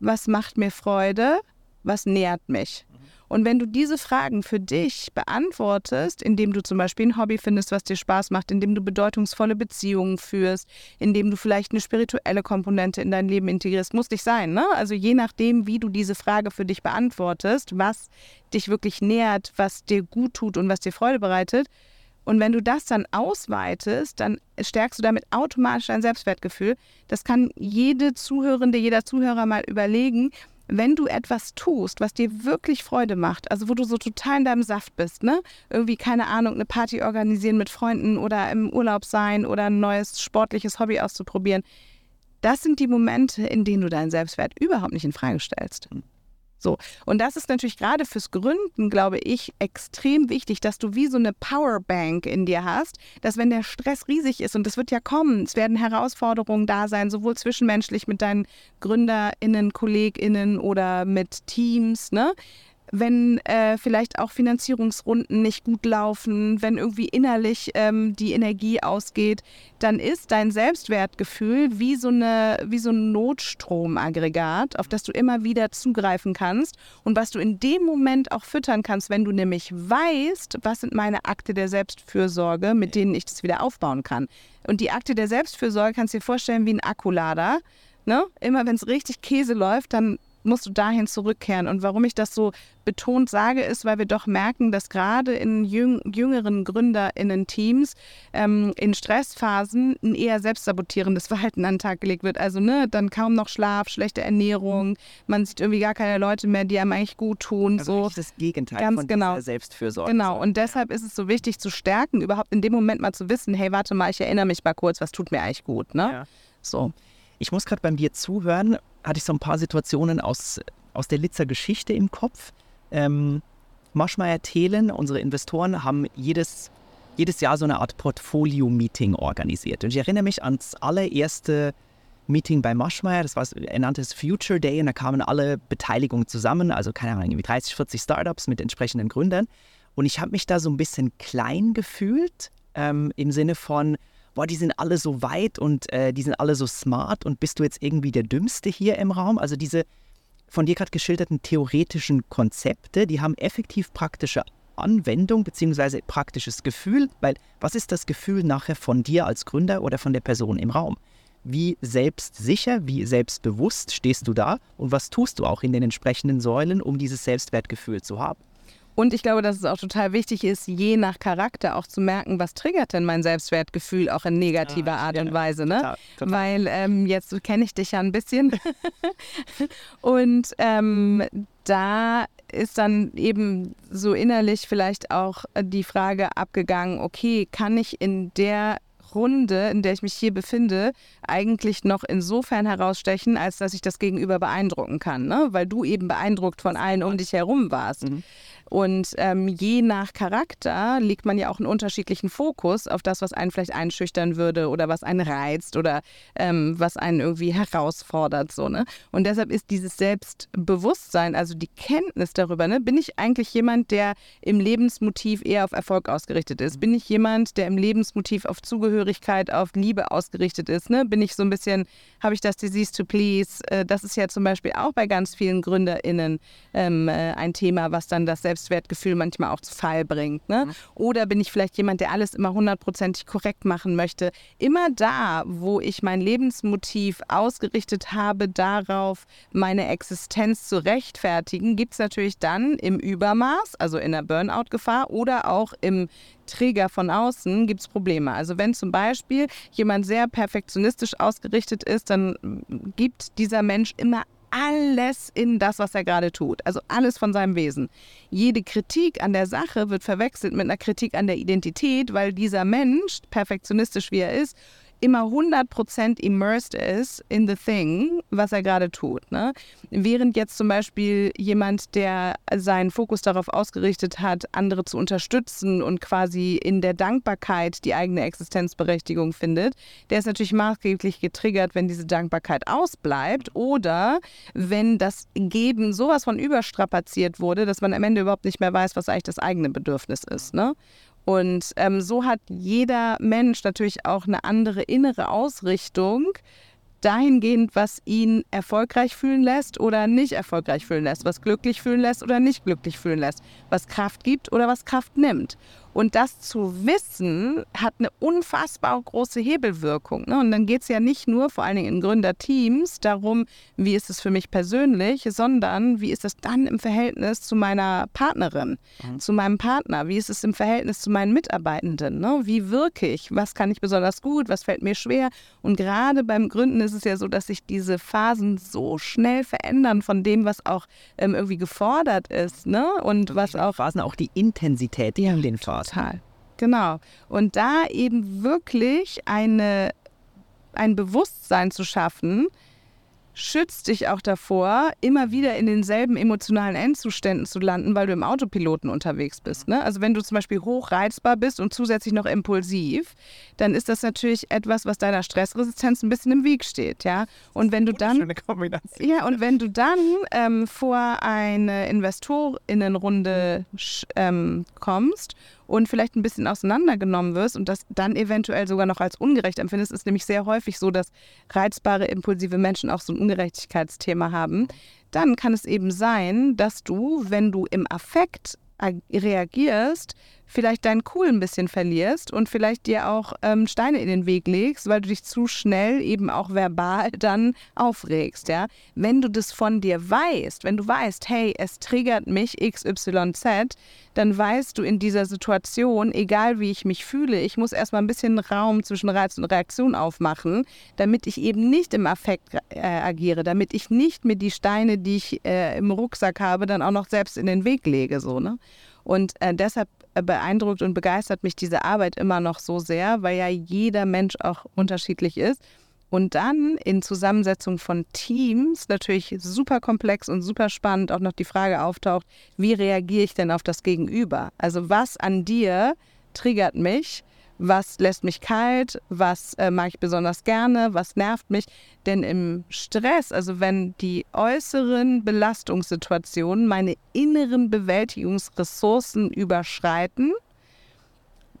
was macht mir Freude, was nährt mich. Und wenn du diese Fragen für dich beantwortest, indem du zum Beispiel ein Hobby findest, was dir Spaß macht, indem du bedeutungsvolle Beziehungen führst, indem du vielleicht eine spirituelle Komponente in dein Leben integrierst, muss nicht sein. Ne? Also je nachdem, wie du diese Frage für dich beantwortest, was dich wirklich nährt, was dir gut tut und was dir Freude bereitet, und wenn du das dann ausweitest, dann stärkst du damit automatisch dein Selbstwertgefühl. Das kann jede Zuhörende, jeder Zuhörer mal überlegen. Wenn du etwas tust, was dir wirklich Freude macht, also wo du so total in deinem Saft bist, ne? Irgendwie, keine Ahnung, eine Party organisieren mit Freunden oder im Urlaub sein oder ein neues sportliches Hobby auszuprobieren, das sind die Momente, in denen du deinen Selbstwert überhaupt nicht in Frage stellst. So. Und das ist natürlich gerade fürs Gründen, glaube ich, extrem wichtig, dass du wie so eine Powerbank in dir hast, dass wenn der Stress riesig ist und das wird ja kommen, es werden Herausforderungen da sein, sowohl zwischenmenschlich mit deinen GründerInnen, KollegInnen oder mit Teams, ne? Wenn äh, vielleicht auch Finanzierungsrunden nicht gut laufen, wenn irgendwie innerlich ähm, die Energie ausgeht, dann ist dein Selbstwertgefühl wie so, eine, wie so ein Notstromaggregat, auf das du immer wieder zugreifen kannst und was du in dem Moment auch füttern kannst, wenn du nämlich weißt, was sind meine Akte der Selbstfürsorge, mit denen ich das wieder aufbauen kann. Und die Akte der Selbstfürsorge kannst du dir vorstellen wie ein Akkulader. Ne? Immer wenn es richtig Käse läuft, dann musst du dahin zurückkehren. Und warum ich das so betont sage, ist, weil wir doch merken, dass gerade in jüng jüngeren GründerInnen-Teams ähm, in Stressphasen ein eher selbstsabotierendes (laughs) Verhalten an den Tag gelegt wird. Also ne, dann kaum noch Schlaf, schlechte Ernährung, man sieht irgendwie gar keine Leute mehr, die einem eigentlich gut tun. Also so. das Gegenteil Ganz von genau. Selbstfürsorge. Genau, und deshalb ist es so wichtig zu stärken, überhaupt in dem Moment mal zu wissen, hey, warte mal, ich erinnere mich mal kurz, was tut mir eigentlich gut. Ne? Ja. So. Ich muss gerade beim dir zuhören, hatte ich so ein paar Situationen aus, aus der Litzer Geschichte im Kopf. Ähm, Maschmeyer Thelen, unsere Investoren, haben jedes, jedes Jahr so eine Art Portfolio-Meeting organisiert. Und ich erinnere mich ans allererste Meeting bei Maschmeyer, das war, er nannte Future Day und da kamen alle Beteiligungen zusammen, also keine Ahnung, irgendwie 30, 40 Startups mit entsprechenden Gründern. Und ich habe mich da so ein bisschen klein gefühlt, ähm, im Sinne von, boah, die sind alle so weit und äh, die sind alle so smart und bist du jetzt irgendwie der Dümmste hier im Raum? Also diese von dir gerade geschilderten theoretischen Konzepte, die haben effektiv praktische Anwendung bzw. praktisches Gefühl, weil was ist das Gefühl nachher von dir als Gründer oder von der Person im Raum? Wie selbstsicher, wie selbstbewusst stehst du da und was tust du auch in den entsprechenden Säulen, um dieses Selbstwertgefühl zu haben? Und ich glaube, dass es auch total wichtig ist, je nach Charakter auch zu merken, was triggert denn mein Selbstwertgefühl auch in negativer ah, Art ja, und Weise. Ne? Total, total. Weil ähm, jetzt kenne ich dich ja ein bisschen. (laughs) und ähm, da ist dann eben so innerlich vielleicht auch die Frage abgegangen, okay, kann ich in der Runde, in der ich mich hier befinde, eigentlich noch insofern herausstechen, als dass ich das Gegenüber beeindrucken kann, ne? weil du eben beeindruckt von allen um dich herum warst. Mhm. Und ähm, je nach Charakter legt man ja auch einen unterschiedlichen Fokus auf das, was einen vielleicht einschüchtern würde oder was einen reizt oder ähm, was einen irgendwie herausfordert. So, ne? Und deshalb ist dieses Selbstbewusstsein, also die Kenntnis darüber, ne, bin ich eigentlich jemand, der im Lebensmotiv eher auf Erfolg ausgerichtet ist? Bin ich jemand, der im Lebensmotiv auf Zugehörigkeit, auf Liebe ausgerichtet ist? Ne? Bin ich so ein bisschen, habe ich das Disease to Please? Äh, das ist ja zum Beispiel auch bei ganz vielen GründerInnen ähm, äh, ein Thema, was dann das Selbstbewusstsein Selbstwertgefühl manchmal auch zu Fall bringt. Ne? Mhm. Oder bin ich vielleicht jemand, der alles immer hundertprozentig korrekt machen möchte? Immer da, wo ich mein Lebensmotiv ausgerichtet habe, darauf meine Existenz zu rechtfertigen, gibt es natürlich dann im Übermaß, also in der Burnout-Gefahr oder auch im Träger von außen gibt es Probleme. Also wenn zum Beispiel jemand sehr perfektionistisch ausgerichtet ist, dann gibt dieser Mensch immer alles in das, was er gerade tut. Also alles von seinem Wesen. Jede Kritik an der Sache wird verwechselt mit einer Kritik an der Identität, weil dieser Mensch, perfektionistisch wie er ist, immer 100% immersed ist in the thing, was er gerade tut. Ne? Während jetzt zum Beispiel jemand, der seinen Fokus darauf ausgerichtet hat, andere zu unterstützen und quasi in der Dankbarkeit die eigene Existenzberechtigung findet, der ist natürlich maßgeblich getriggert, wenn diese Dankbarkeit ausbleibt oder wenn das Geben sowas von überstrapaziert wurde, dass man am Ende überhaupt nicht mehr weiß, was eigentlich das eigene Bedürfnis ist. Ne? Und ähm, so hat jeder Mensch natürlich auch eine andere innere Ausrichtung dahingehend, was ihn erfolgreich fühlen lässt oder nicht erfolgreich fühlen lässt, was glücklich fühlen lässt oder nicht glücklich fühlen lässt, was Kraft gibt oder was Kraft nimmt. Und das zu wissen, hat eine unfassbar große Hebelwirkung. Ne? Und dann geht es ja nicht nur, vor allen Dingen in Gründerteams, darum, wie ist es für mich persönlich, sondern wie ist es dann im Verhältnis zu meiner Partnerin, mhm. zu meinem Partner, wie ist es im Verhältnis zu meinen Mitarbeitenden, ne? wie wirke ich, was kann ich besonders gut, was fällt mir schwer. Und gerade beim Gründen ist es ja so, dass sich diese Phasen so schnell verändern von dem, was auch ähm, irgendwie gefordert ist. Ne? Und was auch. Phasen auch die Intensität ja, in den Phasen. Total. Genau. Und da eben wirklich eine, ein Bewusstsein zu schaffen, schützt dich auch davor, immer wieder in denselben emotionalen Endzuständen zu landen, weil du im Autopiloten unterwegs bist. Ne? Also wenn du zum Beispiel hochreizbar bist und zusätzlich noch impulsiv, dann ist das natürlich etwas, was deiner Stressresistenz ein bisschen im Weg steht. Ja? Und wenn du dann, ja, und wenn du dann ähm, vor eine Investorinnenrunde ähm, kommst und vielleicht ein bisschen auseinandergenommen wirst und das dann eventuell sogar noch als ungerecht empfindest, ist nämlich sehr häufig so, dass reizbare, impulsive Menschen auch so ein Ungerechtigkeitsthema haben. Dann kann es eben sein, dass du, wenn du im Affekt reagierst, vielleicht deinen Cool ein bisschen verlierst und vielleicht dir auch ähm, Steine in den Weg legst, weil du dich zu schnell eben auch verbal (laughs) dann aufregst. Ja? Wenn du das von dir weißt, wenn du weißt, hey, es triggert mich XYZ, dann weißt du in dieser Situation, egal wie ich mich fühle, ich muss erstmal ein bisschen Raum zwischen Reiz und Reaktion aufmachen, damit ich eben nicht im Affekt äh, agiere, damit ich nicht mir die Steine, die ich äh, im Rucksack habe, dann auch noch selbst in den Weg lege. So, ne? Und äh, deshalb beeindruckt und begeistert mich diese Arbeit immer noch so sehr, weil ja jeder Mensch auch unterschiedlich ist. Und dann in Zusammensetzung von Teams natürlich super komplex und super spannend auch noch die Frage auftaucht, wie reagiere ich denn auf das Gegenüber? Also was an dir triggert mich? Was lässt mich kalt, was äh, mag ich besonders gerne, was nervt mich. Denn im Stress, also wenn die äußeren Belastungssituationen meine inneren Bewältigungsressourcen überschreiten,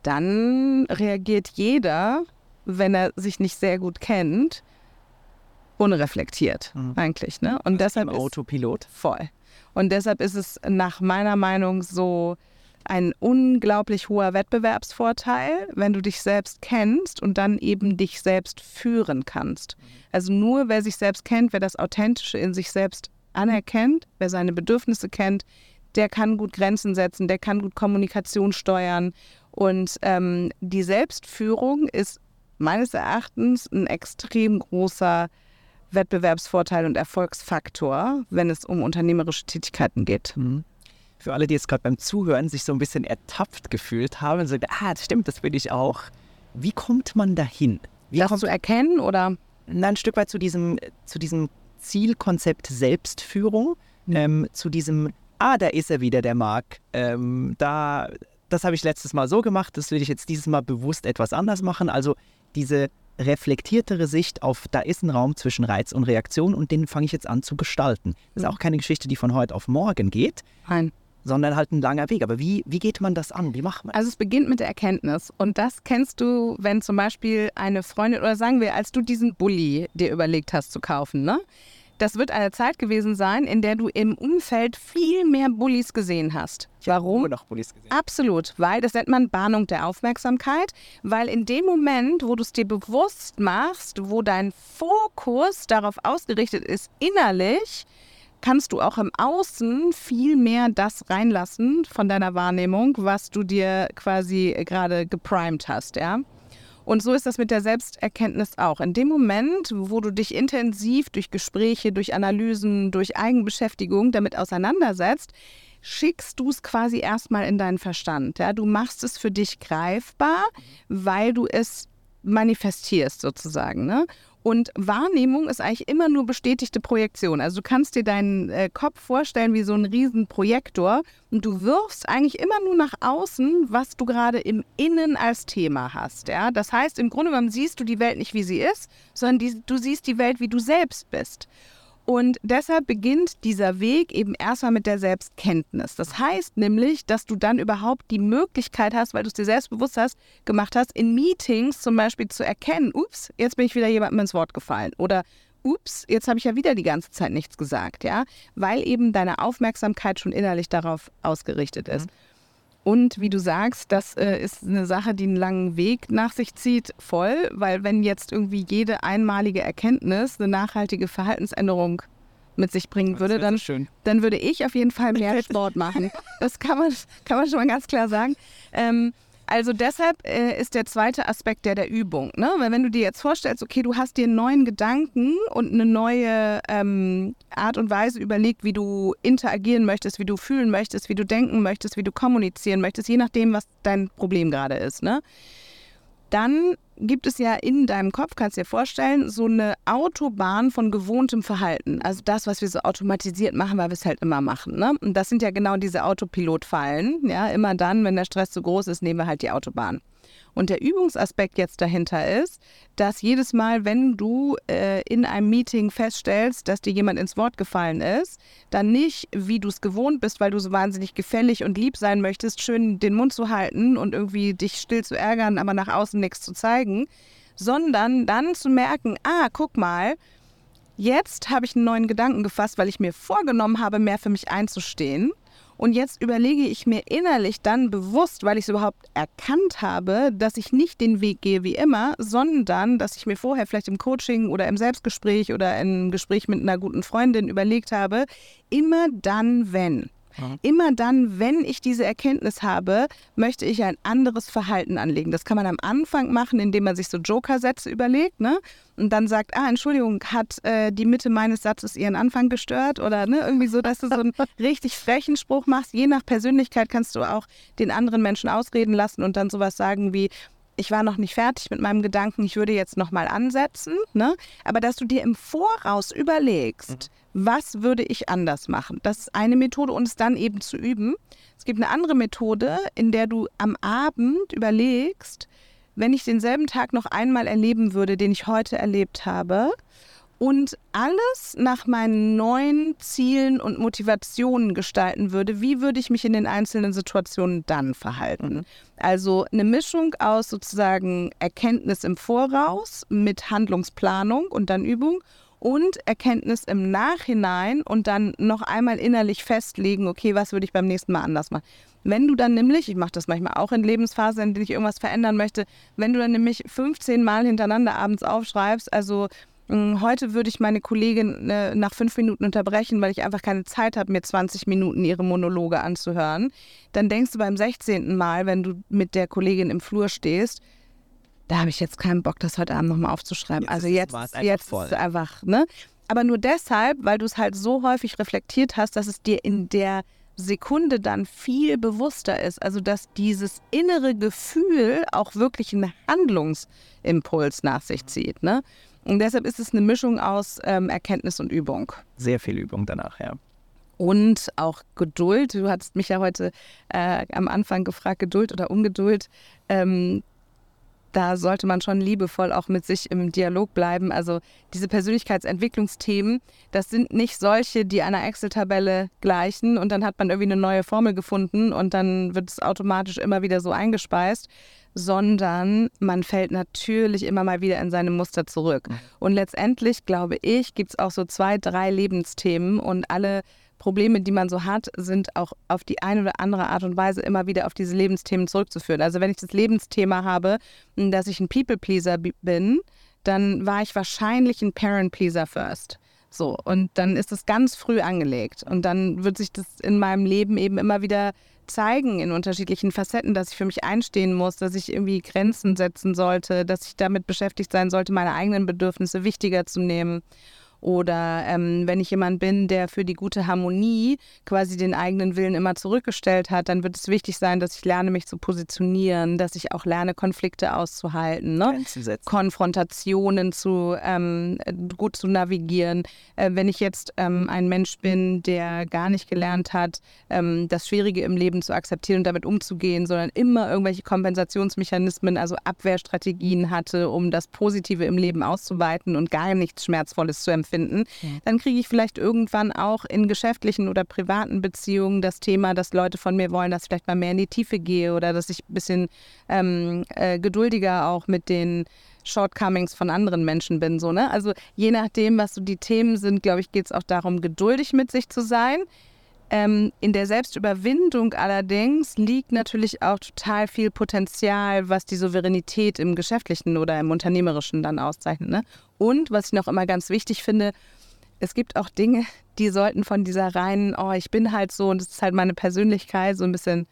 dann reagiert jeder, wenn er sich nicht sehr gut kennt, unreflektiert mhm. eigentlich. Ne? Und deshalb Autopilot. voll. Und deshalb ist es nach meiner Meinung so ein unglaublich hoher Wettbewerbsvorteil, wenn du dich selbst kennst und dann eben dich selbst führen kannst. Also nur wer sich selbst kennt, wer das Authentische in sich selbst anerkennt, wer seine Bedürfnisse kennt, der kann gut Grenzen setzen, der kann gut Kommunikation steuern. Und ähm, die Selbstführung ist meines Erachtens ein extrem großer Wettbewerbsvorteil und Erfolgsfaktor, wenn es um unternehmerische Tätigkeiten geht. Mhm für alle, die jetzt gerade beim Zuhören sich so ein bisschen ertapft gefühlt haben und sagen, ah, das stimmt, das bin ich auch. Wie kommt man dahin? Wie das kommt, zu erkennen oder? Na, ein Stück weit zu diesem, zu diesem Zielkonzept Selbstführung, mhm. ähm, zu diesem, ah, da ist er wieder, der Marc. Ähm, da, das habe ich letztes Mal so gemacht, das will ich jetzt dieses Mal bewusst etwas anders machen. Also diese reflektiertere Sicht auf, da ist ein Raum zwischen Reiz und Reaktion und den fange ich jetzt an zu gestalten. Das ist mhm. auch keine Geschichte, die von heute auf morgen geht. Nein sondern halt ein langer Weg. Aber wie, wie geht man das an? Wie macht man das? Also es beginnt mit der Erkenntnis. Und das kennst du, wenn zum Beispiel eine Freundin oder sagen wir, als du diesen Bulli dir überlegt hast zu kaufen, ne? Das wird eine Zeit gewesen sein, in der du im Umfeld viel mehr Bullies gesehen hast. Warum? noch Bullies gesehen. Absolut, weil das nennt man Bahnung der Aufmerksamkeit, weil in dem Moment, wo du es dir bewusst machst, wo dein Fokus darauf ausgerichtet ist, innerlich, kannst du auch im Außen viel mehr das reinlassen von deiner Wahrnehmung, was du dir quasi gerade geprimed hast, ja. Und so ist das mit der Selbsterkenntnis auch. In dem Moment, wo du dich intensiv durch Gespräche, durch Analysen, durch Eigenbeschäftigung damit auseinandersetzt, schickst du es quasi erstmal in deinen Verstand. Ja? Du machst es für dich greifbar, weil du es manifestierst sozusagen. Ne? Und Wahrnehmung ist eigentlich immer nur bestätigte Projektion. Also du kannst dir deinen äh, Kopf vorstellen wie so ein Riesenprojektor und du wirfst eigentlich immer nur nach außen, was du gerade im Innen als Thema hast. Ja? Das heißt, im Grunde genommen siehst du die Welt nicht, wie sie ist, sondern die, du siehst die Welt, wie du selbst bist. Und deshalb beginnt dieser Weg eben erstmal mit der Selbstkenntnis. Das heißt nämlich, dass du dann überhaupt die Möglichkeit hast, weil du es dir selbstbewusst hast, gemacht hast, in Meetings zum Beispiel zu erkennen, ups, jetzt bin ich wieder jemandem ins Wort gefallen. Oder ups, jetzt habe ich ja wieder die ganze Zeit nichts gesagt, ja, weil eben deine Aufmerksamkeit schon innerlich darauf ausgerichtet ist. Mhm. Und wie du sagst, das äh, ist eine Sache, die einen langen Weg nach sich zieht, voll, weil wenn jetzt irgendwie jede einmalige Erkenntnis eine nachhaltige Verhaltensänderung mit sich bringen würde, dann, dann würde ich auf jeden Fall mehr (laughs) Sport machen. Das kann man, kann man schon mal ganz klar sagen. Ähm, also deshalb äh, ist der zweite Aspekt der der Übung. Ne? Weil wenn du dir jetzt vorstellst, okay, du hast dir einen neuen Gedanken und eine neue ähm, Art und Weise überlegt, wie du interagieren möchtest, wie du fühlen möchtest, wie du denken möchtest, wie du kommunizieren möchtest, je nachdem, was dein Problem gerade ist. Ne? Dann gibt es ja in deinem Kopf, kannst du dir vorstellen, so eine Autobahn von gewohntem Verhalten. Also das, was wir so automatisiert machen, weil wir es halt immer machen. Ne? Und das sind ja genau diese Autopilotfallen. Ja, immer dann, wenn der Stress zu groß ist, nehmen wir halt die Autobahn. Und der Übungsaspekt jetzt dahinter ist, dass jedes Mal, wenn du äh, in einem Meeting feststellst, dass dir jemand ins Wort gefallen ist, dann nicht, wie du es gewohnt bist, weil du so wahnsinnig gefällig und lieb sein möchtest, schön den Mund zu halten und irgendwie dich still zu ärgern, aber nach außen nichts zu zeigen, sondern dann zu merken, ah, guck mal, jetzt habe ich einen neuen Gedanken gefasst, weil ich mir vorgenommen habe, mehr für mich einzustehen. Und jetzt überlege ich mir innerlich dann bewusst, weil ich es überhaupt erkannt habe, dass ich nicht den Weg gehe wie immer, sondern dass ich mir vorher vielleicht im Coaching oder im Selbstgespräch oder im Gespräch mit einer guten Freundin überlegt habe, immer dann, wenn. Mhm. Immer dann, wenn ich diese Erkenntnis habe, möchte ich ein anderes Verhalten anlegen. Das kann man am Anfang machen, indem man sich so Joker-Sätze überlegt, ne? Und dann sagt, ah, Entschuldigung, hat äh, die Mitte meines Satzes ihren Anfang gestört? Oder ne, irgendwie so, dass du so einen (laughs) richtig frechen Spruch machst. Je nach Persönlichkeit kannst du auch den anderen Menschen ausreden lassen und dann sowas sagen wie, ich war noch nicht fertig mit meinem Gedanken, ich würde jetzt nochmal ansetzen, ne? aber dass du dir im Voraus überlegst, mhm. Was würde ich anders machen. Das ist eine Methode und es dann eben zu üben. Es gibt eine andere Methode, in der du am Abend überlegst, wenn ich denselben Tag noch einmal erleben würde, den ich heute erlebt habe, und alles nach meinen neuen Zielen und Motivationen gestalten würde, wie würde ich mich in den einzelnen Situationen dann verhalten? Also eine Mischung aus sozusagen Erkenntnis im Voraus mit Handlungsplanung und dann Übung und Erkenntnis im Nachhinein und dann noch einmal innerlich festlegen, okay, was würde ich beim nächsten Mal anders machen. Wenn du dann nämlich, ich mache das manchmal auch in Lebensphasen, in denen ich irgendwas verändern möchte, wenn du dann nämlich 15 Mal hintereinander abends aufschreibst, also hm, Heute würde ich meine Kollegin äh, nach fünf Minuten unterbrechen, weil ich einfach keine Zeit habe, mir 20 Minuten ihre Monologe anzuhören. Dann denkst du beim 16. Mal, wenn du mit der Kollegin im Flur stehst, da habe ich jetzt keinen Bock, das heute Abend nochmal aufzuschreiben. Jetzt also jetzt, jetzt voll. ist es einfach, ne? Aber nur deshalb, weil du es halt so häufig reflektiert hast, dass es dir in der Sekunde dann viel bewusster ist. Also dass dieses innere Gefühl auch wirklich einen Handlungsimpuls nach sich zieht. Ne? Und deshalb ist es eine Mischung aus ähm, Erkenntnis und Übung. Sehr viel Übung danach, ja. Und auch Geduld. Du hattest mich ja heute äh, am Anfang gefragt, Geduld oder Ungeduld. Ähm, da sollte man schon liebevoll auch mit sich im Dialog bleiben. Also diese Persönlichkeitsentwicklungsthemen, das sind nicht solche, die einer Excel-Tabelle gleichen und dann hat man irgendwie eine neue Formel gefunden und dann wird es automatisch immer wieder so eingespeist, sondern man fällt natürlich immer mal wieder in seine Muster zurück. Mhm. Und letztendlich, glaube ich, gibt es auch so zwei, drei Lebensthemen und alle Probleme, die man so hat, sind auch auf die eine oder andere Art und Weise immer wieder auf diese Lebensthemen zurückzuführen. Also wenn ich das Lebensthema habe, dass ich ein People-Pleaser bin, dann war ich wahrscheinlich ein Parent-Pleaser first. So, und dann ist das ganz früh angelegt. Und dann wird sich das in meinem Leben eben immer wieder zeigen in unterschiedlichen Facetten, dass ich für mich einstehen muss, dass ich irgendwie Grenzen setzen sollte, dass ich damit beschäftigt sein sollte, meine eigenen Bedürfnisse wichtiger zu nehmen. Oder ähm, wenn ich jemand bin, der für die gute Harmonie quasi den eigenen Willen immer zurückgestellt hat, dann wird es wichtig sein, dass ich lerne, mich zu positionieren, dass ich auch lerne, Konflikte auszuhalten, ne? Konfrontationen zu ähm, gut zu navigieren. Äh, wenn ich jetzt ähm, ein Mensch bin, der gar nicht gelernt hat, ähm, das Schwierige im Leben zu akzeptieren und damit umzugehen, sondern immer irgendwelche Kompensationsmechanismen, also Abwehrstrategien hatte, um das Positive im Leben auszuweiten und gar nichts Schmerzvolles zu empfinden finden, dann kriege ich vielleicht irgendwann auch in geschäftlichen oder privaten Beziehungen das Thema, dass Leute von mir wollen, dass ich vielleicht mal mehr in die Tiefe gehe oder dass ich ein bisschen ähm, äh, geduldiger auch mit den Shortcomings von anderen Menschen bin. So, ne? Also je nachdem, was so die Themen sind, glaube ich, geht es auch darum, geduldig mit sich zu sein. Ähm, in der Selbstüberwindung allerdings liegt natürlich auch total viel Potenzial, was die Souveränität im Geschäftlichen oder im Unternehmerischen dann auszeichnet. Ne? Und was ich noch immer ganz wichtig finde, es gibt auch Dinge, die sollten von dieser reinen, oh, ich bin halt so und das ist halt meine Persönlichkeit, so ein bisschen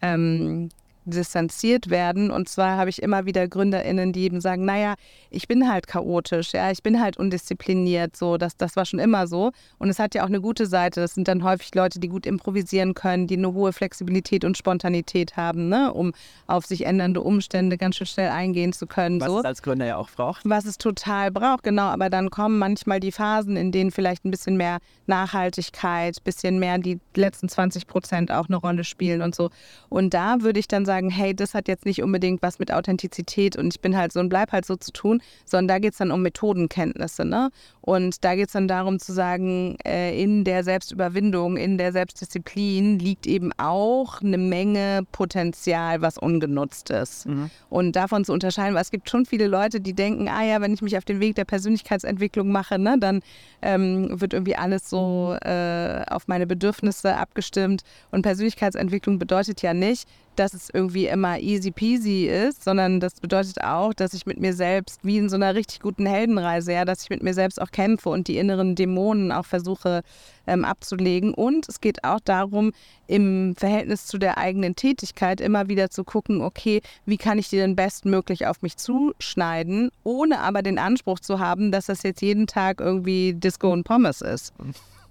ähm, distanziert werden. Und zwar habe ich immer wieder GründerInnen, die eben sagen, naja, ich bin halt chaotisch, ja, ich bin halt undiszipliniert, so, das, das war schon immer so. Und es hat ja auch eine gute Seite. Das sind dann häufig Leute, die gut improvisieren können, die eine hohe Flexibilität und Spontanität haben, ne, um auf sich ändernde Umstände ganz schön schnell eingehen zu können. Was so. es als Gründer ja auch braucht. Was es total braucht, genau. Aber dann kommen manchmal die Phasen, in denen vielleicht ein bisschen mehr Nachhaltigkeit, ein bisschen mehr die letzten 20 Prozent auch eine Rolle spielen und so. Und da würde ich dann sagen, sagen, hey, das hat jetzt nicht unbedingt was mit Authentizität und ich bin halt so und bleib halt so zu tun, sondern da geht es dann um Methodenkenntnisse. Ne? Und da geht es dann darum zu sagen, äh, in der Selbstüberwindung, in der Selbstdisziplin liegt eben auch eine Menge Potenzial, was ungenutzt ist. Mhm. Und davon zu unterscheiden, weil es gibt schon viele Leute, die denken, ah ja, wenn ich mich auf den Weg der Persönlichkeitsentwicklung mache, ne, dann ähm, wird irgendwie alles so äh, auf meine Bedürfnisse abgestimmt. Und Persönlichkeitsentwicklung bedeutet ja nicht, dass es irgendwie immer easy peasy ist, sondern das bedeutet auch, dass ich mit mir selbst, wie in so einer richtig guten Heldenreise, ja, dass ich mit mir selbst auch kämpfe und die inneren Dämonen auch versuche ähm, abzulegen. Und es geht auch darum, im Verhältnis zu der eigenen Tätigkeit immer wieder zu gucken, okay, wie kann ich die denn bestmöglich auf mich zuschneiden, ohne aber den Anspruch zu haben, dass das jetzt jeden Tag irgendwie Disco und Pommes ist.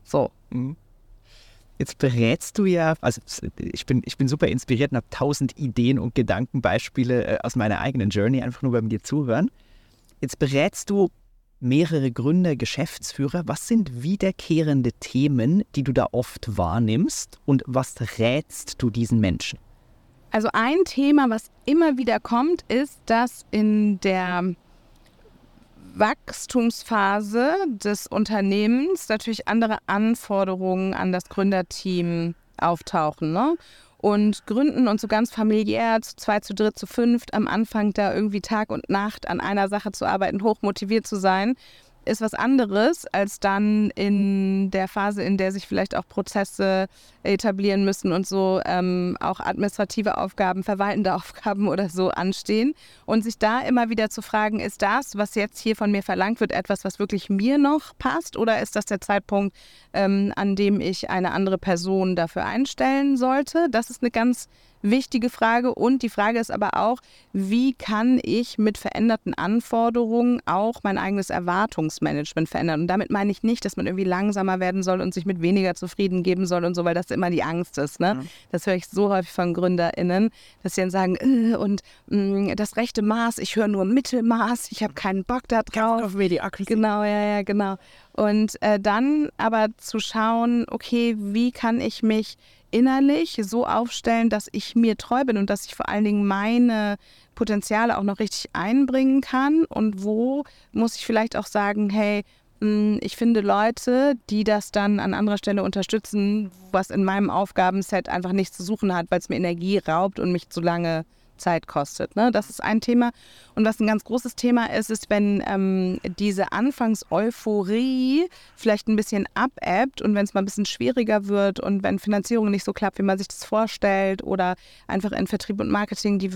So. Mhm. Jetzt berätst du ja, also ich bin, ich bin super inspiriert und habe tausend Ideen und Gedankenbeispiele äh, aus meiner eigenen Journey, einfach nur beim dir zuhören. Jetzt berätst du mehrere Gründer, Geschäftsführer. Was sind wiederkehrende Themen, die du da oft wahrnimmst und was rätst du diesen Menschen? Also ein Thema, was immer wieder kommt, ist, dass in der Wachstumsphase des Unternehmens natürlich andere Anforderungen an das Gründerteam auftauchen. Ne? Und gründen und so ganz familiär, zu zwei, zu dritt, zu fünft, am Anfang da irgendwie Tag und Nacht an einer Sache zu arbeiten, hoch motiviert zu sein, ist was anderes als dann in der Phase, in der sich vielleicht auch Prozesse etablieren müssen und so ähm, auch administrative Aufgaben, verwaltende (laughs) Aufgaben oder so anstehen. Und sich da immer wieder zu fragen, ist das, was jetzt hier von mir verlangt wird, etwas, was wirklich mir noch passt oder ist das der Zeitpunkt, ähm, an dem ich eine andere Person dafür einstellen sollte? Das ist eine ganz wichtige Frage. Und die Frage ist aber auch, wie kann ich mit veränderten Anforderungen auch mein eigenes Erwartungsmanagement verändern? Und damit meine ich nicht, dass man irgendwie langsamer werden soll und sich mit weniger zufrieden geben soll und so, weil das immer die Angst ist. Ne? Mhm. Das höre ich so häufig von GründerInnen, dass sie dann sagen, äh, und mh, mm, das rechte Maß, ich höre nur Mittelmaß, ich habe keinen Bock da drauf. Auf Genau, ja, ja, genau. Und äh, dann aber zu schauen, okay, wie kann ich mich innerlich so aufstellen, dass ich mir treu bin und dass ich vor allen Dingen meine Potenziale auch noch richtig einbringen kann? Und wo muss ich vielleicht auch sagen, hey, hm, ich finde Leute, die das dann an anderer Stelle unterstützen, was in meinem Aufgabenset einfach nichts zu suchen hat, weil es mir Energie raubt und mich zu lange Zeit kostet. Ne? Das ist ein Thema. Und was ein ganz großes Thema ist, ist, wenn ähm, diese Anfangs-Euphorie vielleicht ein bisschen abebbt und wenn es mal ein bisschen schwieriger wird und wenn Finanzierung nicht so klappt, wie man sich das vorstellt oder einfach in Vertrieb und Marketing die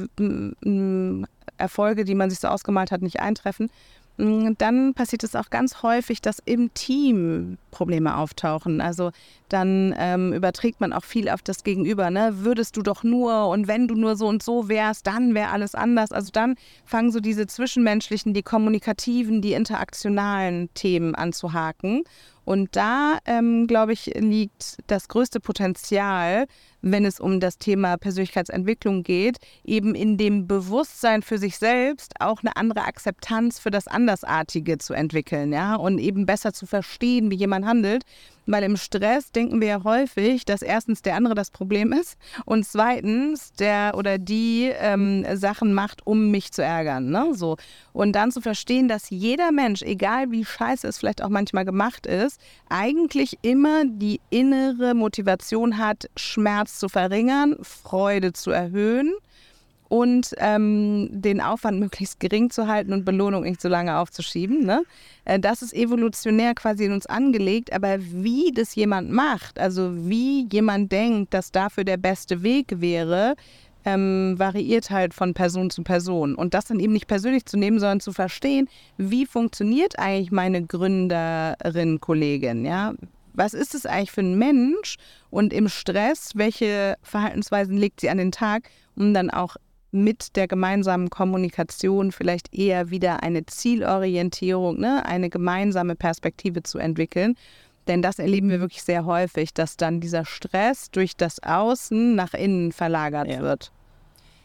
Erfolge, die man sich so ausgemalt hat, nicht eintreffen, dann passiert es auch ganz häufig, dass im Team Probleme auftauchen. Also dann ähm, überträgt man auch viel auf das Gegenüber. Ne? Würdest du doch nur und wenn du nur so und so wärst, dann wäre alles anders. Also dann fangen so diese zwischenmenschlichen, die kommunikativen, die interaktionalen Themen an zu haken. Und da, ähm, glaube ich, liegt das größte Potenzial, wenn es um das Thema Persönlichkeitsentwicklung geht, eben in dem Bewusstsein für sich selbst auch eine andere Akzeptanz für das Andersartige zu entwickeln, ja, und eben besser zu verstehen, wie jemand handelt. Weil im Stress denken wir ja häufig, dass erstens der andere das Problem ist und zweitens der oder die ähm, Sachen macht, um mich zu ärgern. Ne? So. Und dann zu verstehen, dass jeder Mensch, egal wie scheiße es vielleicht auch manchmal gemacht ist, eigentlich immer die innere Motivation hat, Schmerz zu verringern, Freude zu erhöhen und ähm, den Aufwand möglichst gering zu halten und Belohnung nicht so lange aufzuschieben. Ne? Äh, das ist evolutionär quasi in uns angelegt, aber wie das jemand macht, also wie jemand denkt, dass dafür der beste Weg wäre, ähm, variiert halt von Person zu Person. Und das dann eben nicht persönlich zu nehmen, sondern zu verstehen, wie funktioniert eigentlich meine Gründerin, Kollegin, ja? Was ist es eigentlich für ein Mensch und im Stress, welche Verhaltensweisen legt sie an den Tag, um dann auch mit der gemeinsamen Kommunikation vielleicht eher wieder eine Zielorientierung, ne, eine gemeinsame Perspektive zu entwickeln. Denn das erleben wir wirklich sehr häufig, dass dann dieser Stress durch das Außen nach innen verlagert ja. wird.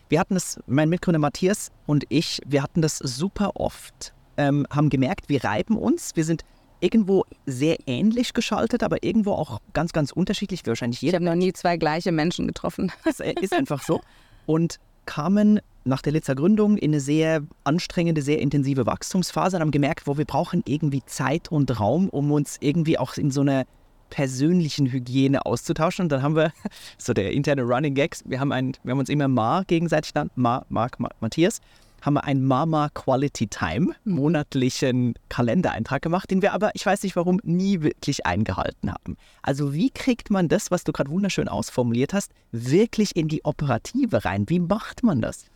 Wir hatten es, mein Mitgründer Matthias und ich, wir hatten das super oft, ähm, haben gemerkt, wir reiben uns, wir sind irgendwo sehr ähnlich geschaltet, aber irgendwo auch ganz, ganz unterschiedlich. Wahrscheinlich jeder. Ich habe noch nie zwei gleiche Menschen getroffen. Das ist einfach so. (laughs) Und kamen nach der Litzer Gründung in eine sehr anstrengende, sehr intensive Wachstumsphase und haben gemerkt, wo wir brauchen irgendwie Zeit und Raum, um uns irgendwie auch in so einer persönlichen Hygiene auszutauschen. Und dann haben wir, (laughs) so der interne Running Gags, wir haben, ein, wir haben uns immer Ma gegenseitig genannt, Ma, Marc, Ma, Matthias haben wir einen Mama Quality Time, mhm. monatlichen Kalendereintrag gemacht, den wir aber, ich weiß nicht warum, nie wirklich eingehalten haben. Also wie kriegt man das, was du gerade wunderschön ausformuliert hast, wirklich in die Operative rein? Wie macht man das?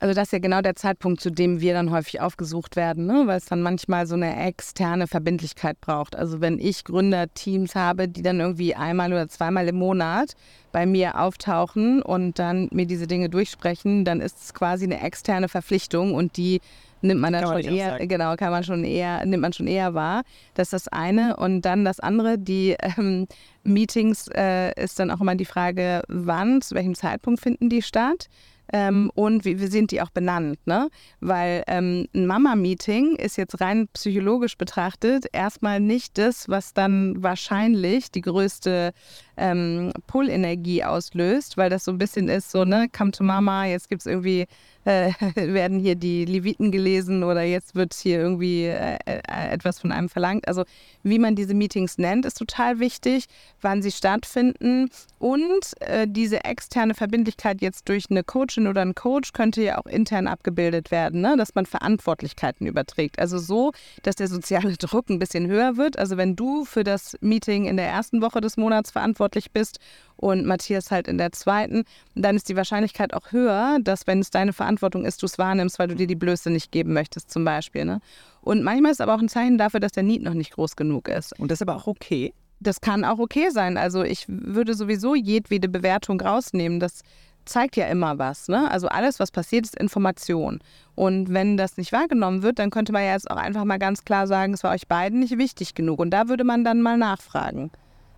Also das ist ja genau der Zeitpunkt, zu dem wir dann häufig aufgesucht werden, ne? weil es dann manchmal so eine externe Verbindlichkeit braucht. Also wenn ich Gründerteams habe, die dann irgendwie einmal oder zweimal im Monat bei mir auftauchen und dann mir diese Dinge durchsprechen, dann ist es quasi eine externe Verpflichtung und die nimmt man dann kann schon man eher, genau, kann man schon eher, nimmt man schon eher wahr. Das ist das eine. Und dann das andere, die ähm, Meetings äh, ist dann auch immer die Frage, wann, zu welchem Zeitpunkt finden die statt? Ähm, und wie, wie, sind die auch benannt? Ne? Weil ähm, ein Mama-Meeting ist jetzt rein psychologisch betrachtet erstmal nicht das, was dann wahrscheinlich die größte ähm, Pull-Energie auslöst, weil das so ein bisschen ist, so, ne, come to Mama, jetzt gibt es irgendwie äh, (laughs) werden hier die Leviten gelesen oder jetzt wird hier irgendwie äh, äh, etwas von einem verlangt. Also wie man diese Meetings nennt, ist total wichtig, wann sie stattfinden und äh, diese externe Verbindlichkeit jetzt durch eine Coachin oder einen Coach könnte ja auch intern abgebildet werden, ne? dass man Verantwortlichkeiten überträgt. Also so, dass der soziale (laughs) Druck ein bisschen höher wird. Also wenn du für das Meeting in der ersten Woche des Monats verantwortlich bist und Matthias halt in der zweiten, dann ist die Wahrscheinlichkeit auch höher, dass wenn es deine Verantwortung ist, du es wahrnimmst, weil du dir die Blöße nicht geben möchtest zum Beispiel. Ne? Und manchmal ist aber auch ein Zeichen dafür, dass der Need noch nicht groß genug ist. Und das ist aber auch okay. Das kann auch okay sein. Also ich würde sowieso jedwede Bewertung rausnehmen. Das zeigt ja immer was. Ne? Also alles, was passiert, ist Information. Und wenn das nicht wahrgenommen wird, dann könnte man ja jetzt auch einfach mal ganz klar sagen, es war euch beiden nicht wichtig genug. Und da würde man dann mal nachfragen.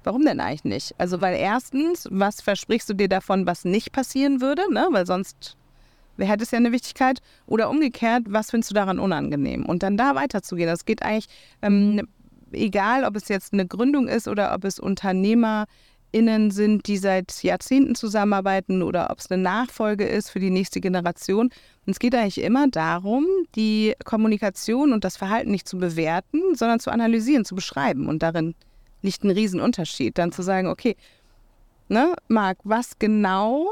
Warum denn eigentlich nicht? Also, weil erstens, was versprichst du dir davon, was nicht passieren würde? Ne? Weil sonst hätte es ja eine Wichtigkeit. Oder umgekehrt, was findest du daran unangenehm? Und dann da weiterzugehen. Das geht eigentlich, ähm, egal ob es jetzt eine Gründung ist oder ob es Unternehmer innen sind, die seit Jahrzehnten zusammenarbeiten oder ob es eine Nachfolge ist für die nächste Generation. Und es geht eigentlich immer darum, die Kommunikation und das Verhalten nicht zu bewerten, sondern zu analysieren, zu beschreiben. Und darin liegt ein Riesenunterschied. Dann zu sagen, okay, ne, Marc, was genau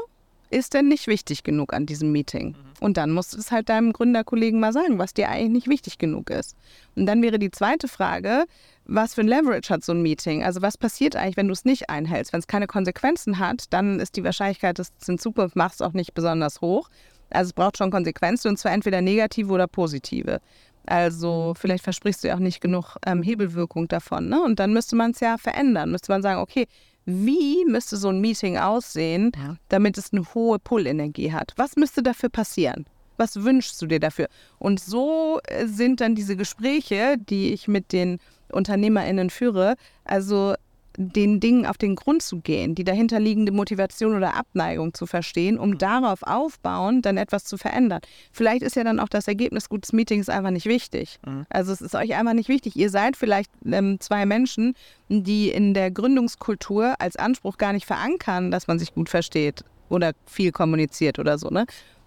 ist denn nicht wichtig genug an diesem Meeting? Mhm. Und dann musst du es halt deinem Gründerkollegen mal sagen, was dir eigentlich nicht wichtig genug ist. Und dann wäre die zweite Frage, was für ein Leverage hat so ein Meeting? Also was passiert eigentlich, wenn du es nicht einhältst? Wenn es keine Konsequenzen hat, dann ist die Wahrscheinlichkeit, dass du es in Zukunft machst, auch nicht besonders hoch. Also es braucht schon Konsequenzen und zwar entweder negative oder positive. Also mhm. vielleicht versprichst du ja auch nicht genug ähm, Hebelwirkung davon. Ne? Und dann müsste man es ja verändern. Müsste man sagen, okay, wie müsste so ein Meeting aussehen, damit es eine hohe Pull-Energie hat? Was müsste dafür passieren? Was wünschst du dir dafür? Und so äh, sind dann diese Gespräche, die ich mit den UnternehmerInnen führe, also den Dingen auf den Grund zu gehen, die dahinterliegende Motivation oder Abneigung zu verstehen, um mhm. darauf aufbauend dann etwas zu verändern. Vielleicht ist ja dann auch das Ergebnis gutes Meetings einfach nicht wichtig. Mhm. Also es ist euch einfach nicht wichtig. Ihr seid vielleicht ähm, zwei Menschen, die in der Gründungskultur als Anspruch gar nicht verankern, dass man sich gut versteht oder viel kommuniziert oder so. Ne?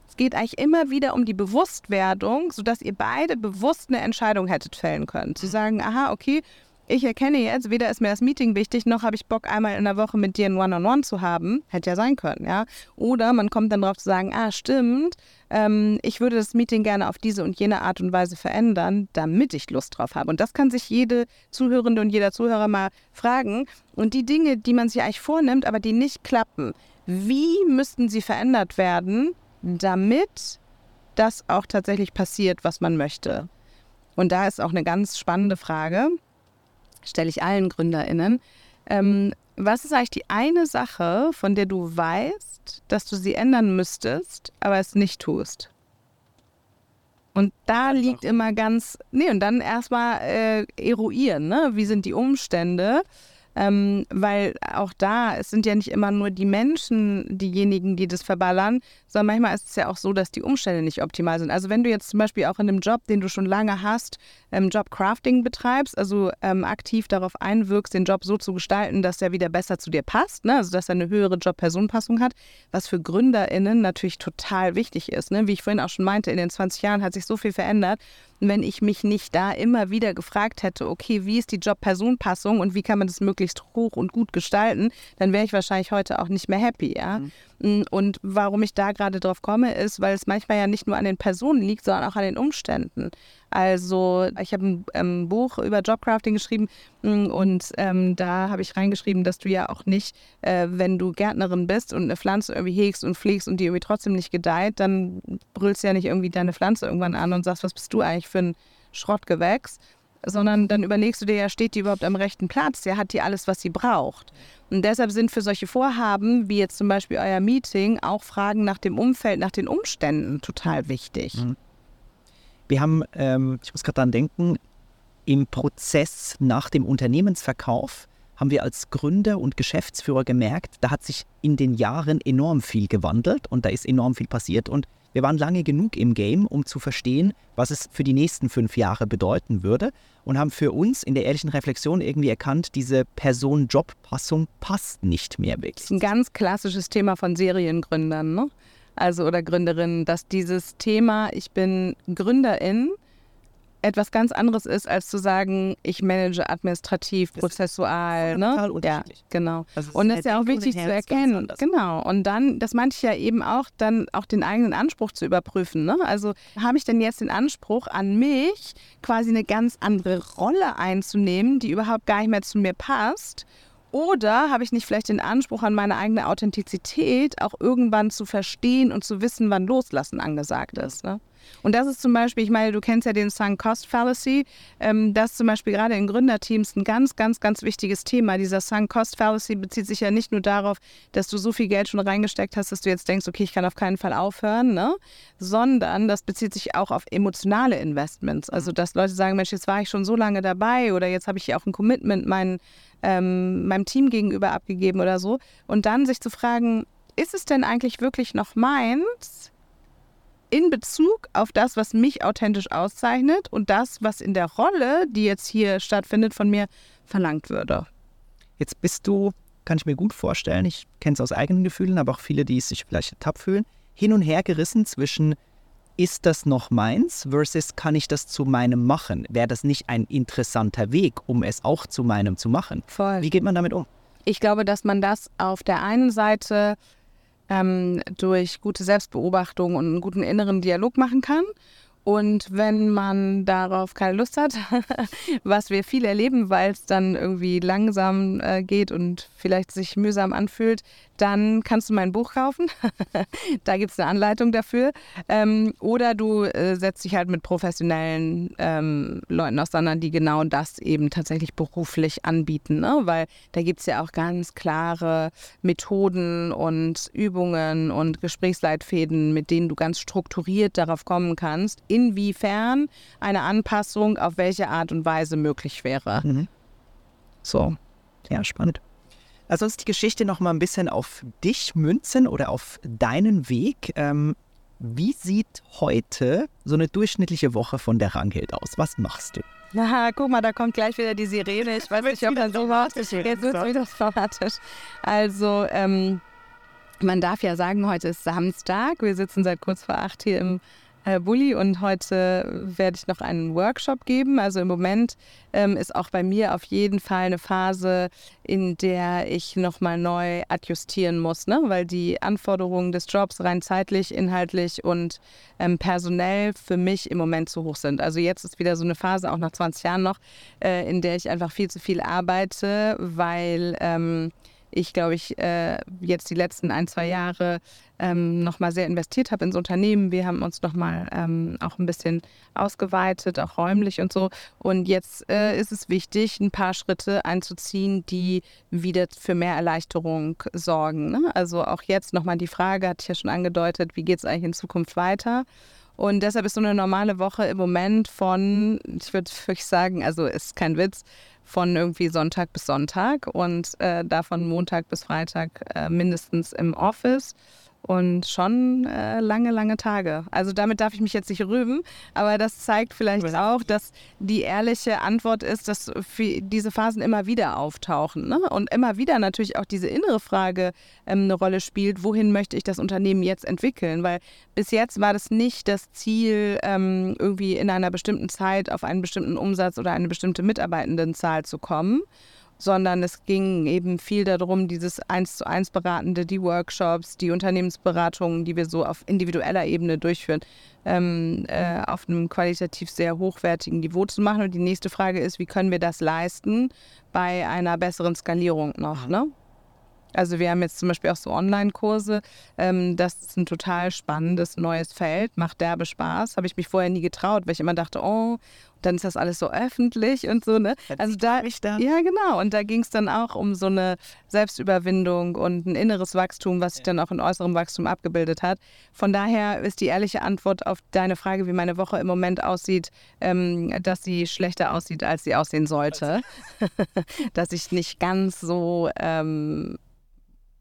Es geht eigentlich immer wieder um die Bewusstwerdung, sodass ihr beide bewusst eine Entscheidung hättet fällen können. Zu mhm. sagen, aha, okay, ich erkenne jetzt, weder ist mir das Meeting wichtig, noch habe ich Bock, einmal in der Woche mit dir ein One-on-One -on -One zu haben. Hätte ja sein können, ja. Oder man kommt dann darauf zu sagen, ah, stimmt, ähm, ich würde das Meeting gerne auf diese und jene Art und Weise verändern, damit ich Lust drauf habe. Und das kann sich jede Zuhörende und jeder Zuhörer mal fragen. Und die Dinge, die man sich eigentlich vornimmt, aber die nicht klappen, wie müssten sie verändert werden, damit das auch tatsächlich passiert, was man möchte? Und da ist auch eine ganz spannende Frage stelle ich allen GründerInnen. Ähm, was ist eigentlich die eine Sache, von der du weißt, dass du sie ändern müsstest, aber es nicht tust? Und da liegt immer ganz, nee, und dann erstmal äh, eruieren, ne? Wie sind die Umstände? Ähm, weil auch da, es sind ja nicht immer nur die Menschen diejenigen, die das verballern, sondern manchmal ist es ja auch so, dass die Umstände nicht optimal sind. Also wenn du jetzt zum Beispiel auch in einem Job, den du schon lange hast, ähm, Jobcrafting betreibst, also ähm, aktiv darauf einwirkst, den Job so zu gestalten, dass er wieder besser zu dir passt, ne? also dass er eine höhere Job-Person-Passung hat, was für GründerInnen natürlich total wichtig ist. Ne? Wie ich vorhin auch schon meinte, in den 20 Jahren hat sich so viel verändert wenn ich mich nicht da immer wieder gefragt hätte, okay, wie ist die Job-Person-Passung und wie kann man das möglichst hoch und gut gestalten, dann wäre ich wahrscheinlich heute auch nicht mehr happy, ja. Mhm. Mm, und warum ich da gerade drauf komme, ist, weil es manchmal ja nicht nur an den Personen liegt, sondern auch an den Umständen. Also ich habe ein ähm, Buch über Jobcrafting geschrieben mm, und ähm, da habe ich reingeschrieben, dass du ja auch nicht, äh, wenn du Gärtnerin bist und eine Pflanze irgendwie hegst und pflegst und die irgendwie trotzdem nicht gedeiht, dann brüllst du ja nicht irgendwie deine Pflanze irgendwann an und sagst, was bist du eigentlich für ein Schrottgewächs, sondern dann überlegst du dir ja, steht die überhaupt am rechten Platz? Ja, hat die alles, was sie braucht? Und deshalb sind für solche Vorhaben, wie jetzt zum Beispiel euer Meeting, auch Fragen nach dem Umfeld, nach den Umständen total wichtig. Mhm. Wir haben, ähm, ich muss gerade daran denken, im Prozess nach dem Unternehmensverkauf haben wir als Gründer und Geschäftsführer gemerkt, da hat sich in den Jahren enorm viel gewandelt und da ist enorm viel passiert. Und wir waren lange genug im Game, um zu verstehen, was es für die nächsten fünf Jahre bedeuten würde und haben für uns in der ehrlichen Reflexion irgendwie erkannt, diese Person-Job-Passung passt nicht mehr wirklich. Das ist ein ganz klassisches Thema von Seriengründern, ne? Also oder Gründerinnen, dass dieses Thema, ich bin Gründerin, etwas ganz anderes ist, als zu sagen, ich manage administrativ, das prozessual. Ist ne? Total unterschiedlich. Ja, genau. Also und das ist ja auch wichtig zu erkennen. Genau. Und dann, das meinte ich ja eben auch, dann auch den eigenen Anspruch zu überprüfen. Ne? Also habe ich denn jetzt den Anspruch an mich, quasi eine ganz andere Rolle einzunehmen, die überhaupt gar nicht mehr zu mir passt? Oder habe ich nicht vielleicht den Anspruch an meine eigene Authentizität, auch irgendwann zu verstehen und zu wissen, wann Loslassen angesagt ist? Ne? Und das ist zum Beispiel, ich meine, du kennst ja den Sunk Cost Fallacy. Ähm, das ist zum Beispiel gerade in Gründerteams ein ganz, ganz, ganz wichtiges Thema. Dieser Sunk Cost Fallacy bezieht sich ja nicht nur darauf, dass du so viel Geld schon reingesteckt hast, dass du jetzt denkst, okay, ich kann auf keinen Fall aufhören, ne? sondern das bezieht sich auch auf emotionale Investments. Also, dass Leute sagen, Mensch, jetzt war ich schon so lange dabei oder jetzt habe ich ja auch ein Commitment meinen, ähm, meinem Team gegenüber abgegeben oder so. Und dann sich zu fragen, ist es denn eigentlich wirklich noch meins? In Bezug auf das, was mich authentisch auszeichnet und das, was in der Rolle, die jetzt hier stattfindet, von mir verlangt würde. Jetzt bist du, kann ich mir gut vorstellen, ich kenne es aus eigenen Gefühlen, aber auch viele, die es sich vielleicht ertappt fühlen, hin und her gerissen zwischen, ist das noch meins versus kann ich das zu meinem machen? Wäre das nicht ein interessanter Weg, um es auch zu meinem zu machen? Voll. Wie geht man damit um? Ich glaube, dass man das auf der einen Seite ähm, durch gute Selbstbeobachtung und einen guten inneren Dialog machen kann. Und wenn man darauf keine Lust hat, (laughs) was wir viel erleben, weil es dann irgendwie langsam äh, geht und vielleicht sich mühsam anfühlt, dann kannst du mein Buch kaufen. (laughs) da gibt es eine Anleitung dafür. Ähm, oder du äh, setzt dich halt mit professionellen ähm, Leuten auseinander, die genau das eben tatsächlich beruflich anbieten. Ne? Weil da gibt es ja auch ganz klare Methoden und Übungen und Gesprächsleitfäden, mit denen du ganz strukturiert darauf kommen kannst, inwiefern eine Anpassung auf welche Art und Weise möglich wäre. Mhm. So. Ja, spannend. Lass uns die Geschichte noch mal ein bisschen auf dich münzen oder auf deinen Weg. Ähm, wie sieht heute so eine durchschnittliche Woche von der Ranghild aus? Was machst du? Na, guck mal, da kommt gleich wieder die Sirene. Ich weiß nicht, ob das so war. Jetzt wird es wieder dramatisch. Also, ähm, man darf ja sagen, heute ist Samstag. Wir sitzen seit kurz vor acht hier im äh, Bulli und heute werde ich noch einen Workshop geben. Also im Moment ähm, ist auch bei mir auf jeden Fall eine Phase, in der ich nochmal neu adjustieren muss, ne? weil die Anforderungen des Jobs rein zeitlich, inhaltlich und ähm, personell für mich im Moment zu hoch sind. Also jetzt ist wieder so eine Phase, auch nach 20 Jahren noch, äh, in der ich einfach viel zu viel arbeite, weil... Ähm, ich, glaube ich, äh, jetzt die letzten ein, zwei Jahre ähm, nochmal sehr investiert habe ins Unternehmen. Wir haben uns nochmal ähm, auch ein bisschen ausgeweitet, auch räumlich und so. Und jetzt äh, ist es wichtig, ein paar Schritte einzuziehen, die wieder für mehr Erleichterung sorgen. Ne? Also auch jetzt nochmal die Frage, hatte ich ja schon angedeutet, wie geht es eigentlich in Zukunft weiter? Und deshalb ist so eine normale Woche im Moment von, ich würde wirklich sagen, also ist kein Witz, von irgendwie Sonntag bis Sonntag und äh, davon Montag bis Freitag äh, mindestens im Office und schon äh, lange, lange Tage. Also damit darf ich mich jetzt nicht rühmen, aber das zeigt vielleicht auch, dass die ehrliche Antwort ist, dass diese Phasen immer wieder auftauchen ne? und immer wieder natürlich auch diese innere Frage ähm, eine Rolle spielt, wohin möchte ich das Unternehmen jetzt entwickeln? Weil bis jetzt war das nicht das Ziel, ähm, irgendwie in einer bestimmten Zeit auf einen bestimmten Umsatz oder eine bestimmte Mitarbeitendenzahl zu kommen sondern es ging eben viel darum, dieses eins zu eins Beratende, die Workshops, die Unternehmensberatungen, die wir so auf individueller Ebene durchführen, ähm, äh, auf einem qualitativ sehr hochwertigen Niveau zu machen. Und die nächste Frage ist, wie können wir das leisten bei einer besseren Skalierung noch? Ne? Also wir haben jetzt zum Beispiel auch so Online-Kurse. Ähm, das ist ein total spannendes neues Feld, macht derbe Spaß. Habe ich mich vorher nie getraut, weil ich immer dachte, oh, dann ist das alles so öffentlich und so, ne? Also da, da, ja genau. Und da ging es dann auch um so eine Selbstüberwindung und ein inneres Wachstum, was sich dann auch in äußerem Wachstum abgebildet hat. Von daher ist die ehrliche Antwort auf deine Frage, wie meine Woche im Moment aussieht, ähm, dass sie schlechter aussieht, als sie aussehen sollte. (laughs) dass ich nicht ganz so ähm,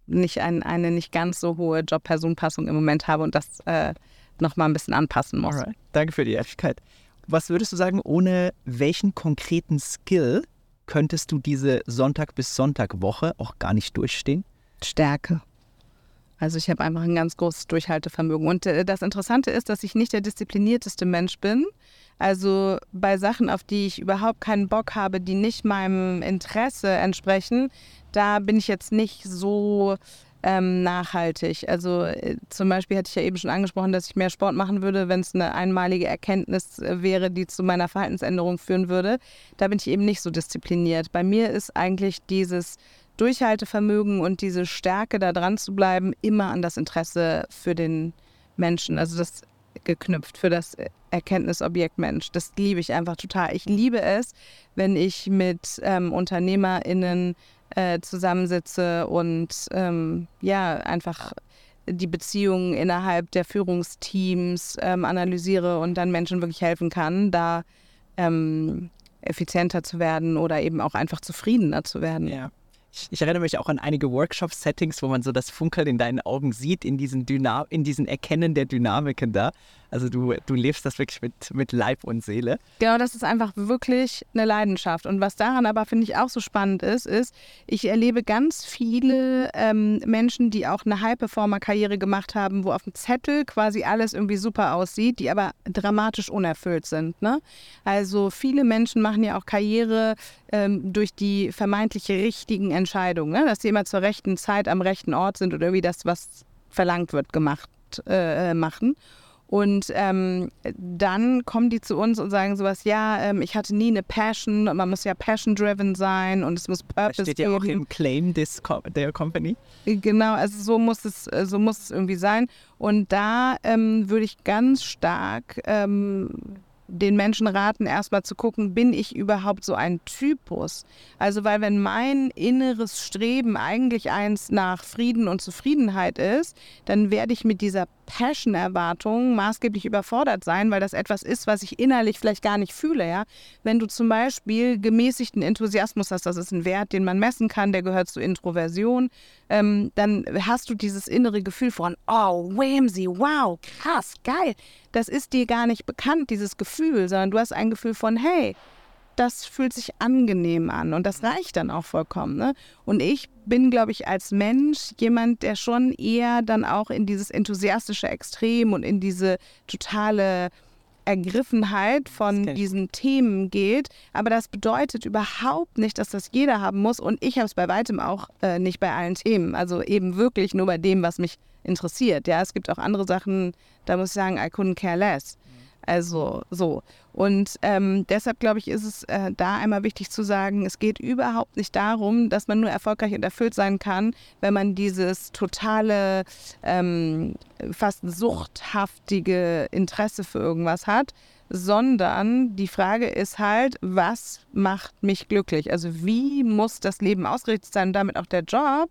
nicht ein, eine nicht ganz so hohe Job-Person-Passung im Moment habe und das äh, nochmal ein bisschen anpassen muss. Alright. Danke für die Ehrlichkeit. Was würdest du sagen, ohne welchen konkreten Skill könntest du diese Sonntag bis Sonntag Woche auch gar nicht durchstehen? Stärke. Also ich habe einfach ein ganz großes Durchhaltevermögen. Und äh, das Interessante ist, dass ich nicht der disziplinierteste Mensch bin. Also bei Sachen, auf die ich überhaupt keinen Bock habe, die nicht meinem Interesse entsprechen, da bin ich jetzt nicht so ähm, nachhaltig. Also äh, zum Beispiel hatte ich ja eben schon angesprochen, dass ich mehr Sport machen würde, wenn es eine einmalige Erkenntnis äh, wäre, die zu meiner Verhaltensänderung führen würde. Da bin ich eben nicht so diszipliniert. Bei mir ist eigentlich dieses Durchhaltevermögen und diese Stärke, da dran zu bleiben, immer an das Interesse für den Menschen. Also das geknüpft für das Erkenntnisobjekt Mensch. Das liebe ich einfach total. Ich liebe es, wenn ich mit ähm, UnternehmerInnen äh, zusammensitze und ähm, ja, einfach die Beziehungen innerhalb der Führungsteams ähm, analysiere und dann Menschen wirklich helfen kann, da ähm, effizienter zu werden oder eben auch einfach zufriedener zu werden. Ja. Ich, ich, erinnere mich auch an einige Workshop-Settings, wo man so das Funkeln in deinen Augen sieht, in diesen, Dyna in diesen Erkennen der Dynamiken da. Also du, du lebst das wirklich mit, mit Leib und Seele. Genau, das ist einfach wirklich eine Leidenschaft. Und was daran aber, finde ich, auch so spannend ist, ist, ich erlebe ganz viele ähm, Menschen, die auch eine High-Performer-Karriere gemacht haben, wo auf dem Zettel quasi alles irgendwie super aussieht, die aber dramatisch unerfüllt sind. Ne? Also viele Menschen machen ja auch Karriere ähm, durch die vermeintlich richtigen Entscheidungen, ne? dass sie immer zur rechten Zeit am rechten Ort sind oder irgendwie das, was verlangt wird, gemacht äh, machen. Und ähm, dann kommen die zu uns und sagen sowas, ja, ähm, ich hatte nie eine Passion und man muss ja passion-driven sein und es muss Purpose das steht ja auch im Claim des Co der Company. Genau, also so muss es, äh, so muss es irgendwie sein. Und da ähm, würde ich ganz stark ähm, den Menschen raten, erstmal zu gucken, bin ich überhaupt so ein Typus? Also, weil wenn mein inneres Streben eigentlich eins nach Frieden und Zufriedenheit ist, dann werde ich mit dieser Passion-Erwartung maßgeblich überfordert sein, weil das etwas ist, was ich innerlich vielleicht gar nicht fühle. Ja? Wenn du zum Beispiel gemäßigten Enthusiasmus hast, das ist ein Wert, den man messen kann, der gehört zur Introversion, ähm, dann hast du dieses innere Gefühl von, oh, Whamsy, wow, krass, geil. Das ist dir gar nicht bekannt, dieses Gefühl, sondern du hast ein Gefühl von, hey, das fühlt sich angenehm an und das reicht dann auch vollkommen. Ne? Und ich bin, glaube ich, als Mensch jemand, der schon eher dann auch in dieses enthusiastische Extrem und in diese totale Ergriffenheit von diesen Themen geht. Aber das bedeutet überhaupt nicht, dass das jeder haben muss. Und ich habe es bei weitem auch äh, nicht bei allen Themen. Also eben wirklich nur bei dem, was mich interessiert. Ja, es gibt auch andere Sachen, da muss ich sagen, I couldn't care less. Also so. Und ähm, deshalb glaube ich, ist es äh, da einmal wichtig zu sagen, es geht überhaupt nicht darum, dass man nur erfolgreich und erfüllt sein kann, wenn man dieses totale, ähm, fast suchthaftige Interesse für irgendwas hat, sondern die Frage ist halt, was macht mich glücklich? Also wie muss das Leben ausgerichtet sein und damit auch der Job?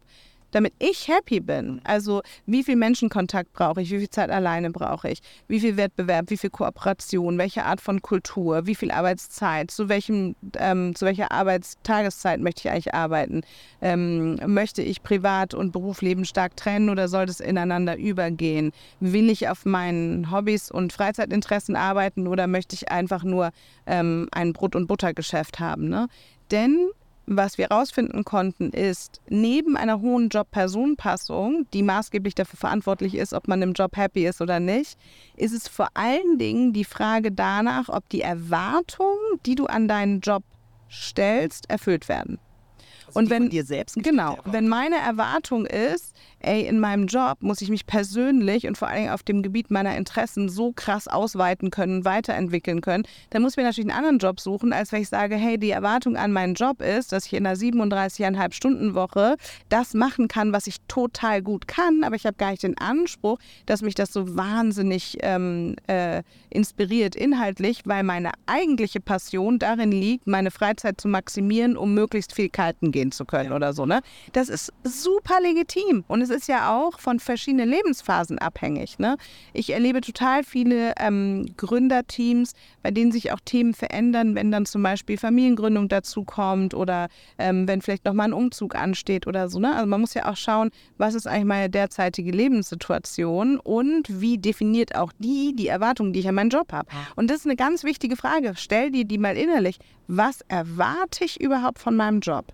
Damit ich happy bin. Also wie viel Menschenkontakt brauche ich, wie viel Zeit alleine brauche ich, wie viel Wettbewerb, wie viel Kooperation, welche Art von Kultur, wie viel Arbeitszeit, zu, welchem, ähm, zu welcher Arbeitstageszeit möchte ich eigentlich arbeiten, ähm, möchte ich Privat- und Berufsleben stark trennen oder soll das ineinander übergehen, will ich auf meinen Hobbys und Freizeitinteressen arbeiten oder möchte ich einfach nur ähm, ein Brot- und Buttergeschäft haben. Ne? Denn was wir herausfinden konnten, ist, neben einer hohen Job-Person-Passung, die maßgeblich dafür verantwortlich ist, ob man im Job happy ist oder nicht, ist es vor allen Dingen die Frage danach, ob die Erwartungen, die du an deinen Job stellst, erfüllt werden. Also und wenn dir selbst genau, wenn meine Erwartung ist, ey, in meinem Job muss ich mich persönlich und vor allem auf dem Gebiet meiner Interessen so krass ausweiten können, weiterentwickeln können, dann muss ich mir natürlich einen anderen Job suchen, als wenn ich sage, hey, die Erwartung an meinen Job ist, dass ich in einer 37,5 Stunden Woche das machen kann, was ich total gut kann, aber ich habe gar nicht den Anspruch, dass mich das so wahnsinnig ähm, äh, inspiriert inhaltlich, weil meine eigentliche Passion darin liegt, meine Freizeit zu maximieren, um möglichst viel kalten gehen zu können oder so. Ne? Das ist super legitim und es ist ja auch von verschiedenen Lebensphasen abhängig. Ne? Ich erlebe total viele ähm, Gründerteams, bei denen sich auch Themen verändern, wenn dann zum Beispiel Familiengründung dazu kommt oder ähm, wenn vielleicht nochmal ein Umzug ansteht oder so. Ne? Also man muss ja auch schauen, was ist eigentlich meine derzeitige Lebenssituation und wie definiert auch die die Erwartungen, die ich an meinen Job habe. Und das ist eine ganz wichtige Frage. Stell dir die mal innerlich. Was erwarte ich überhaupt von meinem Job?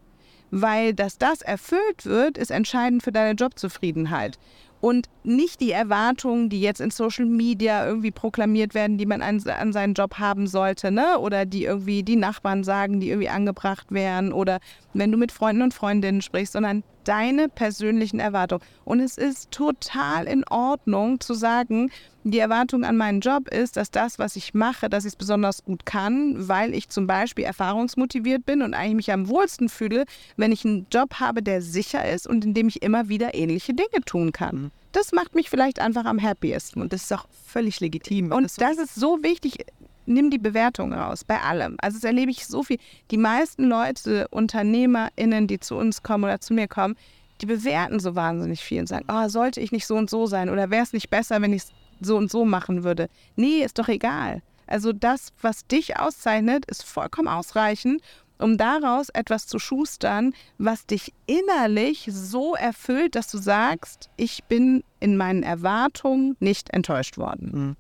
Weil dass das erfüllt wird, ist entscheidend für deine Jobzufriedenheit. Und nicht die Erwartungen, die jetzt in Social Media irgendwie proklamiert werden, die man an, an seinen Job haben sollte, ne? Oder die irgendwie die Nachbarn sagen, die irgendwie angebracht wären oder wenn du mit Freunden und Freundinnen sprichst, sondern deine persönlichen Erwartungen. Und es ist total in Ordnung zu sagen, die Erwartung an meinen Job ist, dass das, was ich mache, dass ich es besonders gut kann, weil ich zum Beispiel erfahrungsmotiviert bin und eigentlich mich am wohlsten fühle, wenn ich einen Job habe, der sicher ist und in dem ich immer wieder ähnliche Dinge tun kann. das macht mich vielleicht einfach am happiesten. Und das ist auch völlig legitim. Und das, das ist so wichtig. Nimm die Bewertung raus, bei allem. Also das erlebe ich so viel. Die meisten Leute, UnternehmerInnen, die zu uns kommen oder zu mir kommen, die bewerten so wahnsinnig viel und sagen, oh, sollte ich nicht so und so sein oder wäre es nicht besser, wenn ich es so und so machen würde. Nee, ist doch egal. Also das, was dich auszeichnet, ist vollkommen ausreichend, um daraus etwas zu schustern, was dich innerlich so erfüllt, dass du sagst, ich bin in meinen Erwartungen nicht enttäuscht worden. Mhm.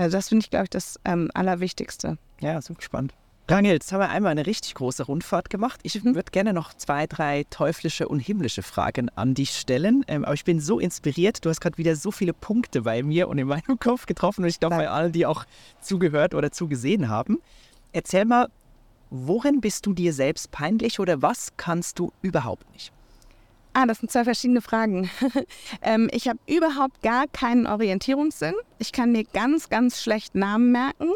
Also das finde ich, glaube ich, das ähm, Allerwichtigste. Ja, super spannend. Rangel, jetzt haben wir einmal eine richtig große Rundfahrt gemacht. Ich mhm. würde gerne noch zwei, drei teuflische und himmlische Fragen an dich stellen. Ähm, aber ich bin so inspiriert. Du hast gerade wieder so viele Punkte bei mir und in meinem (laughs) Kopf getroffen und ich glaube bei allen, die auch zugehört oder zugesehen haben. Erzähl mal, worin bist du dir selbst peinlich oder was kannst du überhaupt nicht? Ah, das sind zwei verschiedene Fragen. (laughs) ähm, ich habe überhaupt gar keinen Orientierungssinn. Ich kann mir ganz, ganz schlecht Namen merken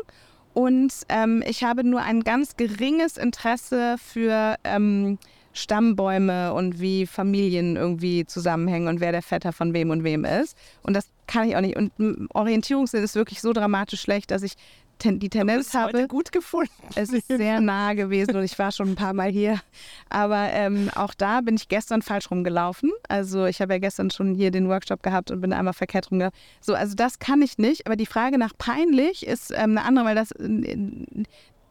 und ähm, ich habe nur ein ganz geringes Interesse für ähm, Stammbäume und wie Familien irgendwie zusammenhängen und wer der Vetter von wem und wem ist. Und das kann ich auch nicht. Und Orientierungssinn ist wirklich so dramatisch schlecht, dass ich ten, die Tendenz habe. Heute gut gefunden. Es ist sehr (laughs) nah gewesen und ich war schon ein paar Mal hier. Aber ähm, auch da bin ich gestern falsch rumgelaufen. Also ich habe ja gestern schon hier den Workshop gehabt und bin einmal verkehrt rumgelaufen. So, also das kann ich nicht. Aber die Frage nach peinlich ist ähm, eine andere, weil das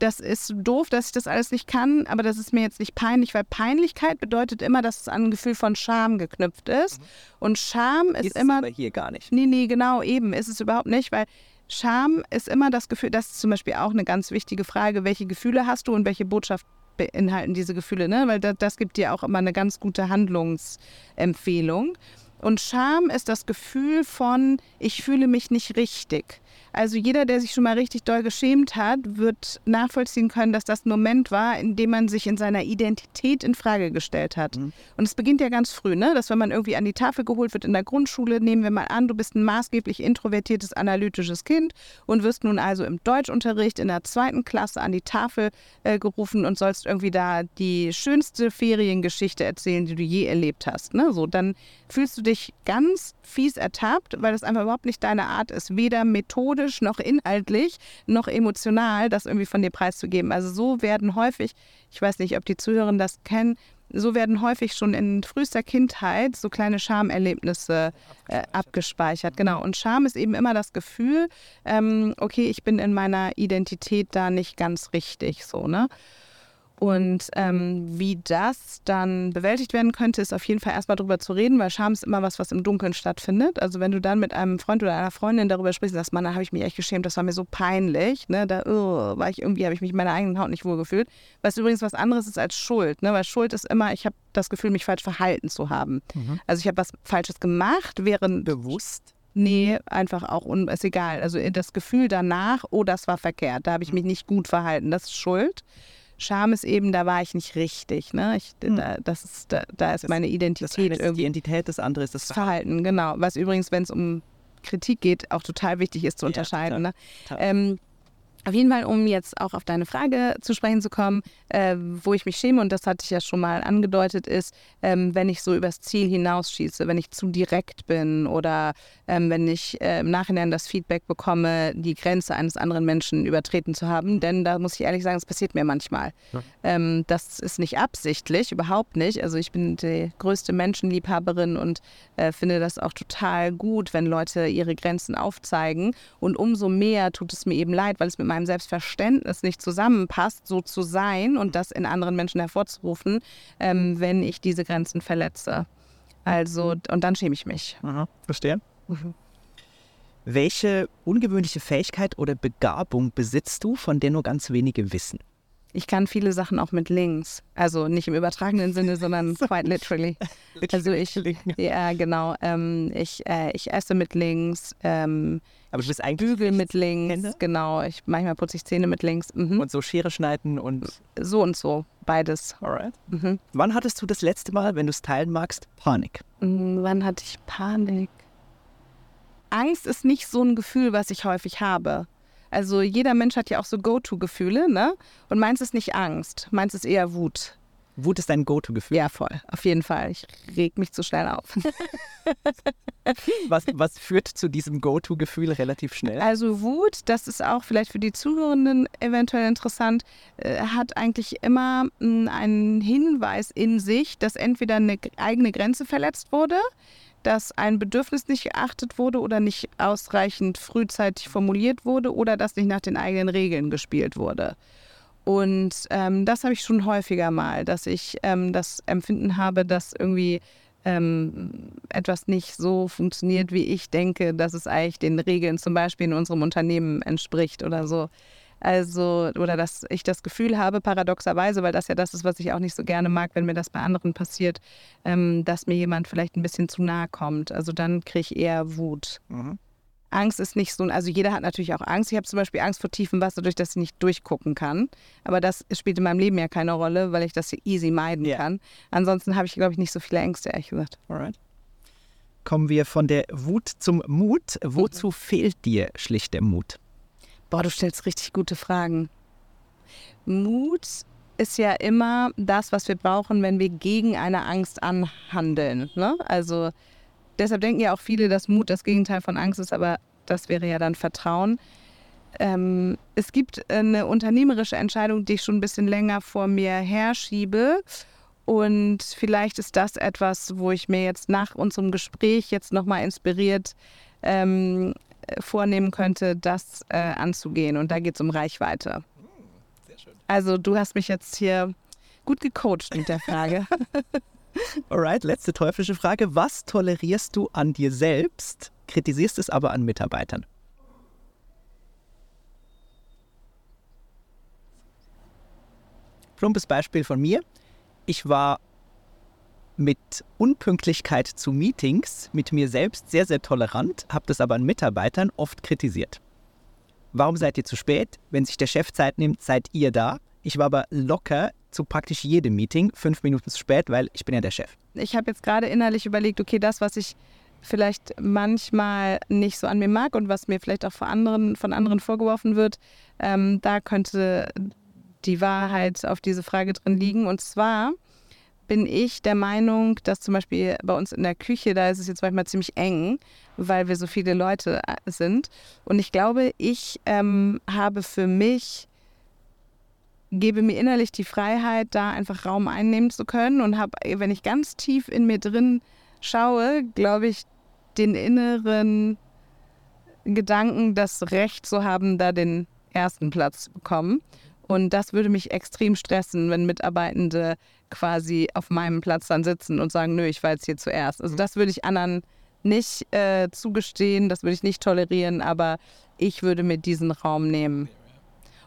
das ist doof, dass ich das alles nicht kann, aber das ist mir jetzt nicht peinlich, weil Peinlichkeit bedeutet immer, dass es an ein Gefühl von Scham geknüpft ist. Mhm. Und Scham ist, ist immer. Aber hier gar nicht. Nee, nee, genau, eben ist es überhaupt nicht, weil Scham ist immer das Gefühl, das ist zum Beispiel auch eine ganz wichtige Frage, welche Gefühle hast du und welche Botschaft beinhalten diese Gefühle, ne? weil das, das gibt dir auch immer eine ganz gute Handlungsempfehlung. Und Scham ist das Gefühl von, ich fühle mich nicht richtig. Also jeder, der sich schon mal richtig doll geschämt hat, wird nachvollziehen können, dass das ein Moment war, in dem man sich in seiner Identität in Frage gestellt hat. Mhm. Und es beginnt ja ganz früh, ne? dass wenn man irgendwie an die Tafel geholt wird in der Grundschule, nehmen wir mal an, du bist ein maßgeblich introvertiertes, analytisches Kind und wirst nun also im Deutschunterricht in der zweiten Klasse an die Tafel äh, gerufen und sollst irgendwie da die schönste Feriengeschichte erzählen, die du je erlebt hast. Ne? So, dann fühlst du dich ganz fies ertappt, weil das einfach überhaupt nicht deine Art ist, weder methodisch noch inhaltlich noch emotional das irgendwie von dir preiszugeben. Also so werden häufig, ich weiß nicht, ob die Zuhörer das kennen, so werden häufig schon in frühester Kindheit so kleine Schamerlebnisse äh, abgespeichert. Genau. Und Scham ist eben immer das Gefühl, ähm, okay, ich bin in meiner Identität da nicht ganz richtig so, ne? Und ähm, wie das dann bewältigt werden könnte, ist auf jeden Fall erstmal darüber zu reden, weil Scham ist immer was, was im Dunkeln stattfindet. Also wenn du dann mit einem Freund oder einer Freundin darüber sprichst, sagst, Mann, da habe ich mich echt geschämt, das war mir so peinlich. Ne? Da uh, war ich irgendwie, habe ich mich in meiner eigenen Haut nicht wohlgefühlt. Was übrigens was anderes ist als Schuld. Ne? Weil Schuld ist immer, ich habe das Gefühl, mich falsch verhalten zu haben. Mhm. Also ich habe was Falsches gemacht, während bewusst. Nee, einfach auch, un ist egal. Also das Gefühl danach, oh, das war verkehrt, da habe ich mhm. mich nicht gut verhalten, das ist Schuld. Scham ist eben, da war ich nicht richtig. Ne? Ich, hm. da, das ist, da, da ist das, meine Identität. Das eine ist die Identität, das andere ist das Verhalten. Verhalten genau. Was übrigens, wenn es um Kritik geht, auch total wichtig ist zu unterscheiden. Ja. Ne? Ähm, auf jeden Fall, um jetzt auch auf deine Frage zu sprechen zu kommen, äh, wo ich mich schäme, und das hatte ich ja schon mal angedeutet, ist, ähm, wenn ich so übers Ziel hinausschieße, wenn ich zu direkt bin oder ähm, wenn ich äh, im Nachhinein das Feedback bekomme, die Grenze eines anderen Menschen übertreten zu haben. Denn da muss ich ehrlich sagen, es passiert mir manchmal. Ja. Ähm, das ist nicht absichtlich, überhaupt nicht. Also ich bin die größte Menschenliebhaberin und äh, finde das auch total gut, wenn Leute ihre Grenzen aufzeigen. Und umso mehr tut es mir eben leid, weil es mit meinem Selbstverständnis nicht zusammenpasst, so zu sein und das in anderen Menschen hervorzurufen, ähm, wenn ich diese Grenzen verletze. Also, und dann schäme ich mich. Aha, verstehe. Mhm. Welche ungewöhnliche Fähigkeit oder Begabung besitzt du, von der nur ganz wenige wissen? Ich kann viele Sachen auch mit links. Also nicht im übertragenen Sinne, (laughs) sondern quite literally. also ich, ja genau, ähm, ich, äh, ich esse mit links. Ähm, Aber du bist eigentlich bügel mit links, Hände? genau. Ich, manchmal putze ich Zähne mit links. Mhm. Und so Schere schneiden und... So und so, beides. Alright. Mhm. Wann hattest du das letzte Mal, wenn du es teilen magst, Panik? Mhm, wann hatte ich Panik? Angst ist nicht so ein Gefühl, was ich häufig habe. Also jeder Mensch hat ja auch so Go-To-Gefühle, ne? Und meins ist nicht Angst, meins ist eher Wut. Wut ist dein Go-To-Gefühl? Ja, voll. Auf jeden Fall. Ich reg mich zu schnell auf. (laughs) was, was führt zu diesem Go-To-Gefühl relativ schnell? Also Wut, das ist auch vielleicht für die Zuhörenden eventuell interessant, äh, hat eigentlich immer mh, einen Hinweis in sich, dass entweder eine eigene Grenze verletzt wurde, dass ein Bedürfnis nicht geachtet wurde oder nicht ausreichend frühzeitig formuliert wurde oder dass nicht nach den eigenen Regeln gespielt wurde. Und ähm, das habe ich schon häufiger mal, dass ich ähm, das Empfinden habe, dass irgendwie ähm, etwas nicht so funktioniert, wie ich denke, dass es eigentlich den Regeln zum Beispiel in unserem Unternehmen entspricht oder so. Also, oder dass ich das Gefühl habe, paradoxerweise, weil das ja das ist, was ich auch nicht so gerne mag, wenn mir das bei anderen passiert, ähm, dass mir jemand vielleicht ein bisschen zu nahe kommt. Also dann kriege ich eher Wut. Mhm. Angst ist nicht so, also jeder hat natürlich auch Angst. Ich habe zum Beispiel Angst vor tiefem Wasser, durch das ich nicht durchgucken kann. Aber das spielt in meinem Leben ja keine Rolle, weil ich das easy meiden yeah. kann. Ansonsten habe ich, glaube ich, nicht so viele Ängste, ehrlich gesagt. Alright. Kommen wir von der Wut zum Mut. Wozu mhm. fehlt dir schlicht der Mut? Boah, du stellst richtig gute Fragen. Mut ist ja immer das, was wir brauchen, wenn wir gegen eine Angst anhandeln. Ne? Also deshalb denken ja auch viele, dass Mut das Gegenteil von Angst ist, aber das wäre ja dann Vertrauen. Ähm, es gibt eine unternehmerische Entscheidung, die ich schon ein bisschen länger vor mir herschiebe. Und vielleicht ist das etwas, wo ich mir jetzt nach unserem Gespräch jetzt nochmal inspiriert ähm, vornehmen könnte, das äh, anzugehen. Und da geht es um Reichweite. Hm, also du hast mich jetzt hier gut gecoacht mit der Frage. (laughs) Alright, letzte teuflische Frage. Was tolerierst du an dir selbst, kritisierst es aber an Mitarbeitern? Plumpes Beispiel von mir. Ich war mit Unpünktlichkeit zu Meetings mit mir selbst sehr, sehr tolerant, habe das aber an Mitarbeitern oft kritisiert. Warum seid ihr zu spät? Wenn sich der Chef Zeit nimmt, seid ihr da. Ich war aber locker zu praktisch jedem Meeting fünf Minuten zu spät, weil ich bin ja der Chef. Ich habe jetzt gerade innerlich überlegt, okay, das, was ich vielleicht manchmal nicht so an mir mag und was mir vielleicht auch von anderen, von anderen vorgeworfen wird, ähm, da könnte die Wahrheit auf diese Frage drin liegen. Und zwar bin ich der Meinung, dass zum Beispiel bei uns in der Küche, da ist es jetzt manchmal ziemlich eng, weil wir so viele Leute äh, sind. Und ich glaube, ich ähm, habe für mich gebe mir innerlich die Freiheit, da einfach Raum einnehmen zu können und habe, wenn ich ganz tief in mir drin schaue, glaube ich, den inneren Gedanken, das Recht zu haben, da den ersten Platz zu bekommen. Und das würde mich extrem stressen, wenn Mitarbeitende quasi auf meinem Platz dann sitzen und sagen, nö, ich war jetzt hier zuerst. Also das würde ich anderen nicht äh, zugestehen, das würde ich nicht tolerieren, aber ich würde mir diesen Raum nehmen.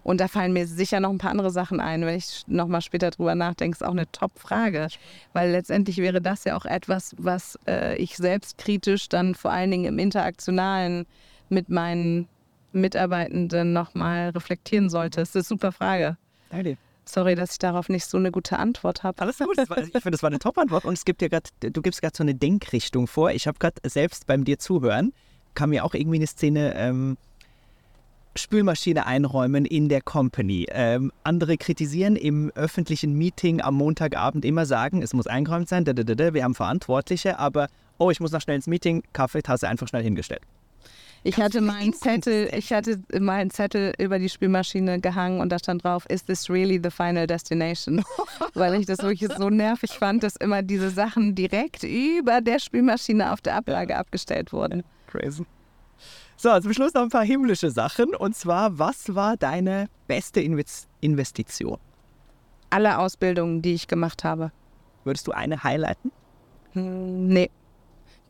Und da fallen mir sicher noch ein paar andere Sachen ein. Wenn ich nochmal später drüber nachdenke, ist auch eine Top-Frage. Weil letztendlich wäre das ja auch etwas, was äh, ich selbstkritisch dann vor allen Dingen im Interaktionalen mit meinen Mitarbeitenden nochmal reflektieren sollte. Das ist eine super Frage. Danke. Sorry, dass ich darauf nicht so eine gute Antwort habe. Alles gut. War, ich finde, das war eine Top-Antwort. Und es gibt ja gerade, du gibst gerade so eine Denkrichtung vor. Ich habe gerade selbst beim dir zuhören, kam mir auch irgendwie eine Szene ähm, Spülmaschine einräumen in der Company. Ähm, andere kritisieren im öffentlichen Meeting am Montagabend immer sagen, es muss eingeräumt sein, wir haben Verantwortliche, aber oh, ich muss noch schnell ins Meeting, Kaffeetasse einfach schnell hingestellt. Ich hatte mal einen Zettel, ich hatte mal einen Zettel über die Spülmaschine gehangen und da stand drauf, is this really the final destination? (laughs) Weil ich das wirklich so nervig fand, dass immer diese Sachen direkt über der Spülmaschine auf der Ablage ja. abgestellt wurden. Crazy. So, zum Schluss noch ein paar himmlische Sachen. Und zwar, was war deine beste Investition? Alle Ausbildungen, die ich gemacht habe. Würdest du eine highlighten? Hm, nee.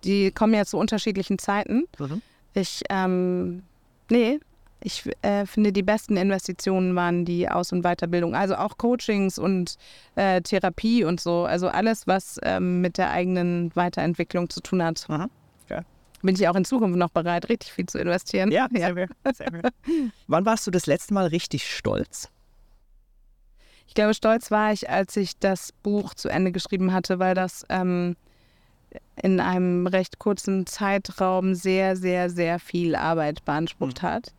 Die kommen ja zu unterschiedlichen Zeiten. Mhm. Ich, ähm, nee, ich äh, finde, die besten Investitionen waren die Aus- und Weiterbildung. Also auch Coachings und äh, Therapie und so. Also alles, was ähm, mit der eigenen Weiterentwicklung zu tun hat. Mhm bin ich auch in Zukunft noch bereit, richtig viel zu investieren. Ja, sehr ja. Sehr (laughs) Wann warst du das letzte Mal richtig stolz? Ich glaube, stolz war ich, als ich das Buch zu Ende geschrieben hatte, weil das ähm, in einem recht kurzen Zeitraum sehr, sehr, sehr viel Arbeit beansprucht mhm. hat.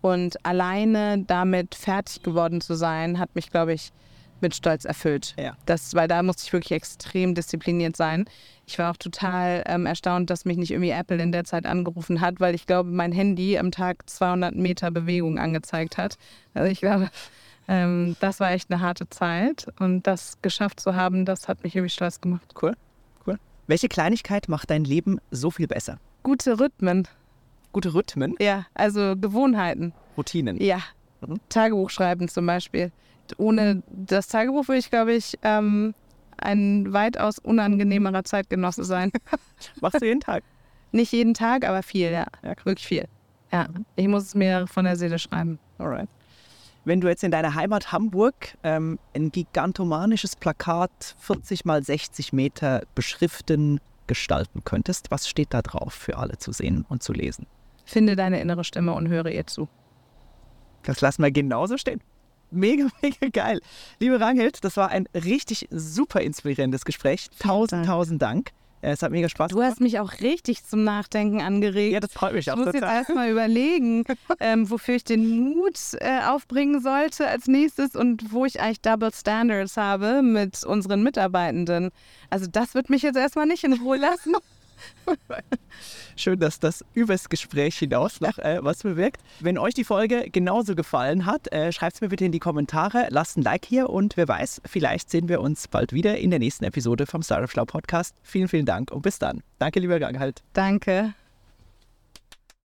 Und alleine damit fertig geworden zu sein, hat mich, glaube ich, mit Stolz erfüllt. Ja. Das, weil da musste ich wirklich extrem diszipliniert sein. Ich war auch total ähm, erstaunt, dass mich nicht irgendwie Apple in der Zeit angerufen hat, weil ich glaube, mein Handy am Tag 200 Meter Bewegung angezeigt hat. Also ich glaube, ähm, das war echt eine harte Zeit und das geschafft zu haben, das hat mich irgendwie stolz gemacht. Cool, cool. Welche Kleinigkeit macht dein Leben so viel besser? Gute Rhythmen, Gute Rhythmen, ja, also Gewohnheiten. Routinen. Ja, Mhm. Tagebuch schreiben zum Beispiel. Ohne das Tagebuch würde ich, glaube ich, ähm, ein weitaus unangenehmerer Zeitgenosse sein. (laughs) Machst du jeden Tag? Nicht jeden Tag, aber viel, ja. Ja. Wirklich viel. Ja, ich muss es mir von der Seele schreiben. Alright. Wenn du jetzt in deiner Heimat Hamburg ähm, ein gigantomanisches Plakat 40 mal 60 Meter beschriften gestalten könntest, was steht da drauf für alle zu sehen und zu lesen? Finde deine innere Stimme und höre ihr zu. Das lassen wir genauso stehen. Mega, (laughs) mega geil. Liebe Ranghild, das war ein richtig super inspirierendes Gespräch. Tausend, Dank. tausend Dank. Äh, Es hat mega Spaß Du hast mich auch richtig zum Nachdenken angeregt. Ja, das freut mich ich auch muss jetzt total. erstmal überlegen, (laughs) ähm, wofür ich den Mut äh, aufbringen sollte als nächstes und wo ich eigentlich Double Standards habe mit unseren Mitarbeitenden. Also das wird mich jetzt erstmal nicht in Ruhe lassen. (laughs) (laughs) Schön, dass das übers Gespräch hinaus noch äh, was bewirkt. Wenn euch die Folge genauso gefallen hat, äh, schreibt es mir bitte in die Kommentare, lasst ein Like hier und wer weiß, vielleicht sehen wir uns bald wieder in der nächsten Episode vom Startup Schlau Podcast. Vielen, vielen Dank und bis dann. Danke, lieber Gang halt. Danke.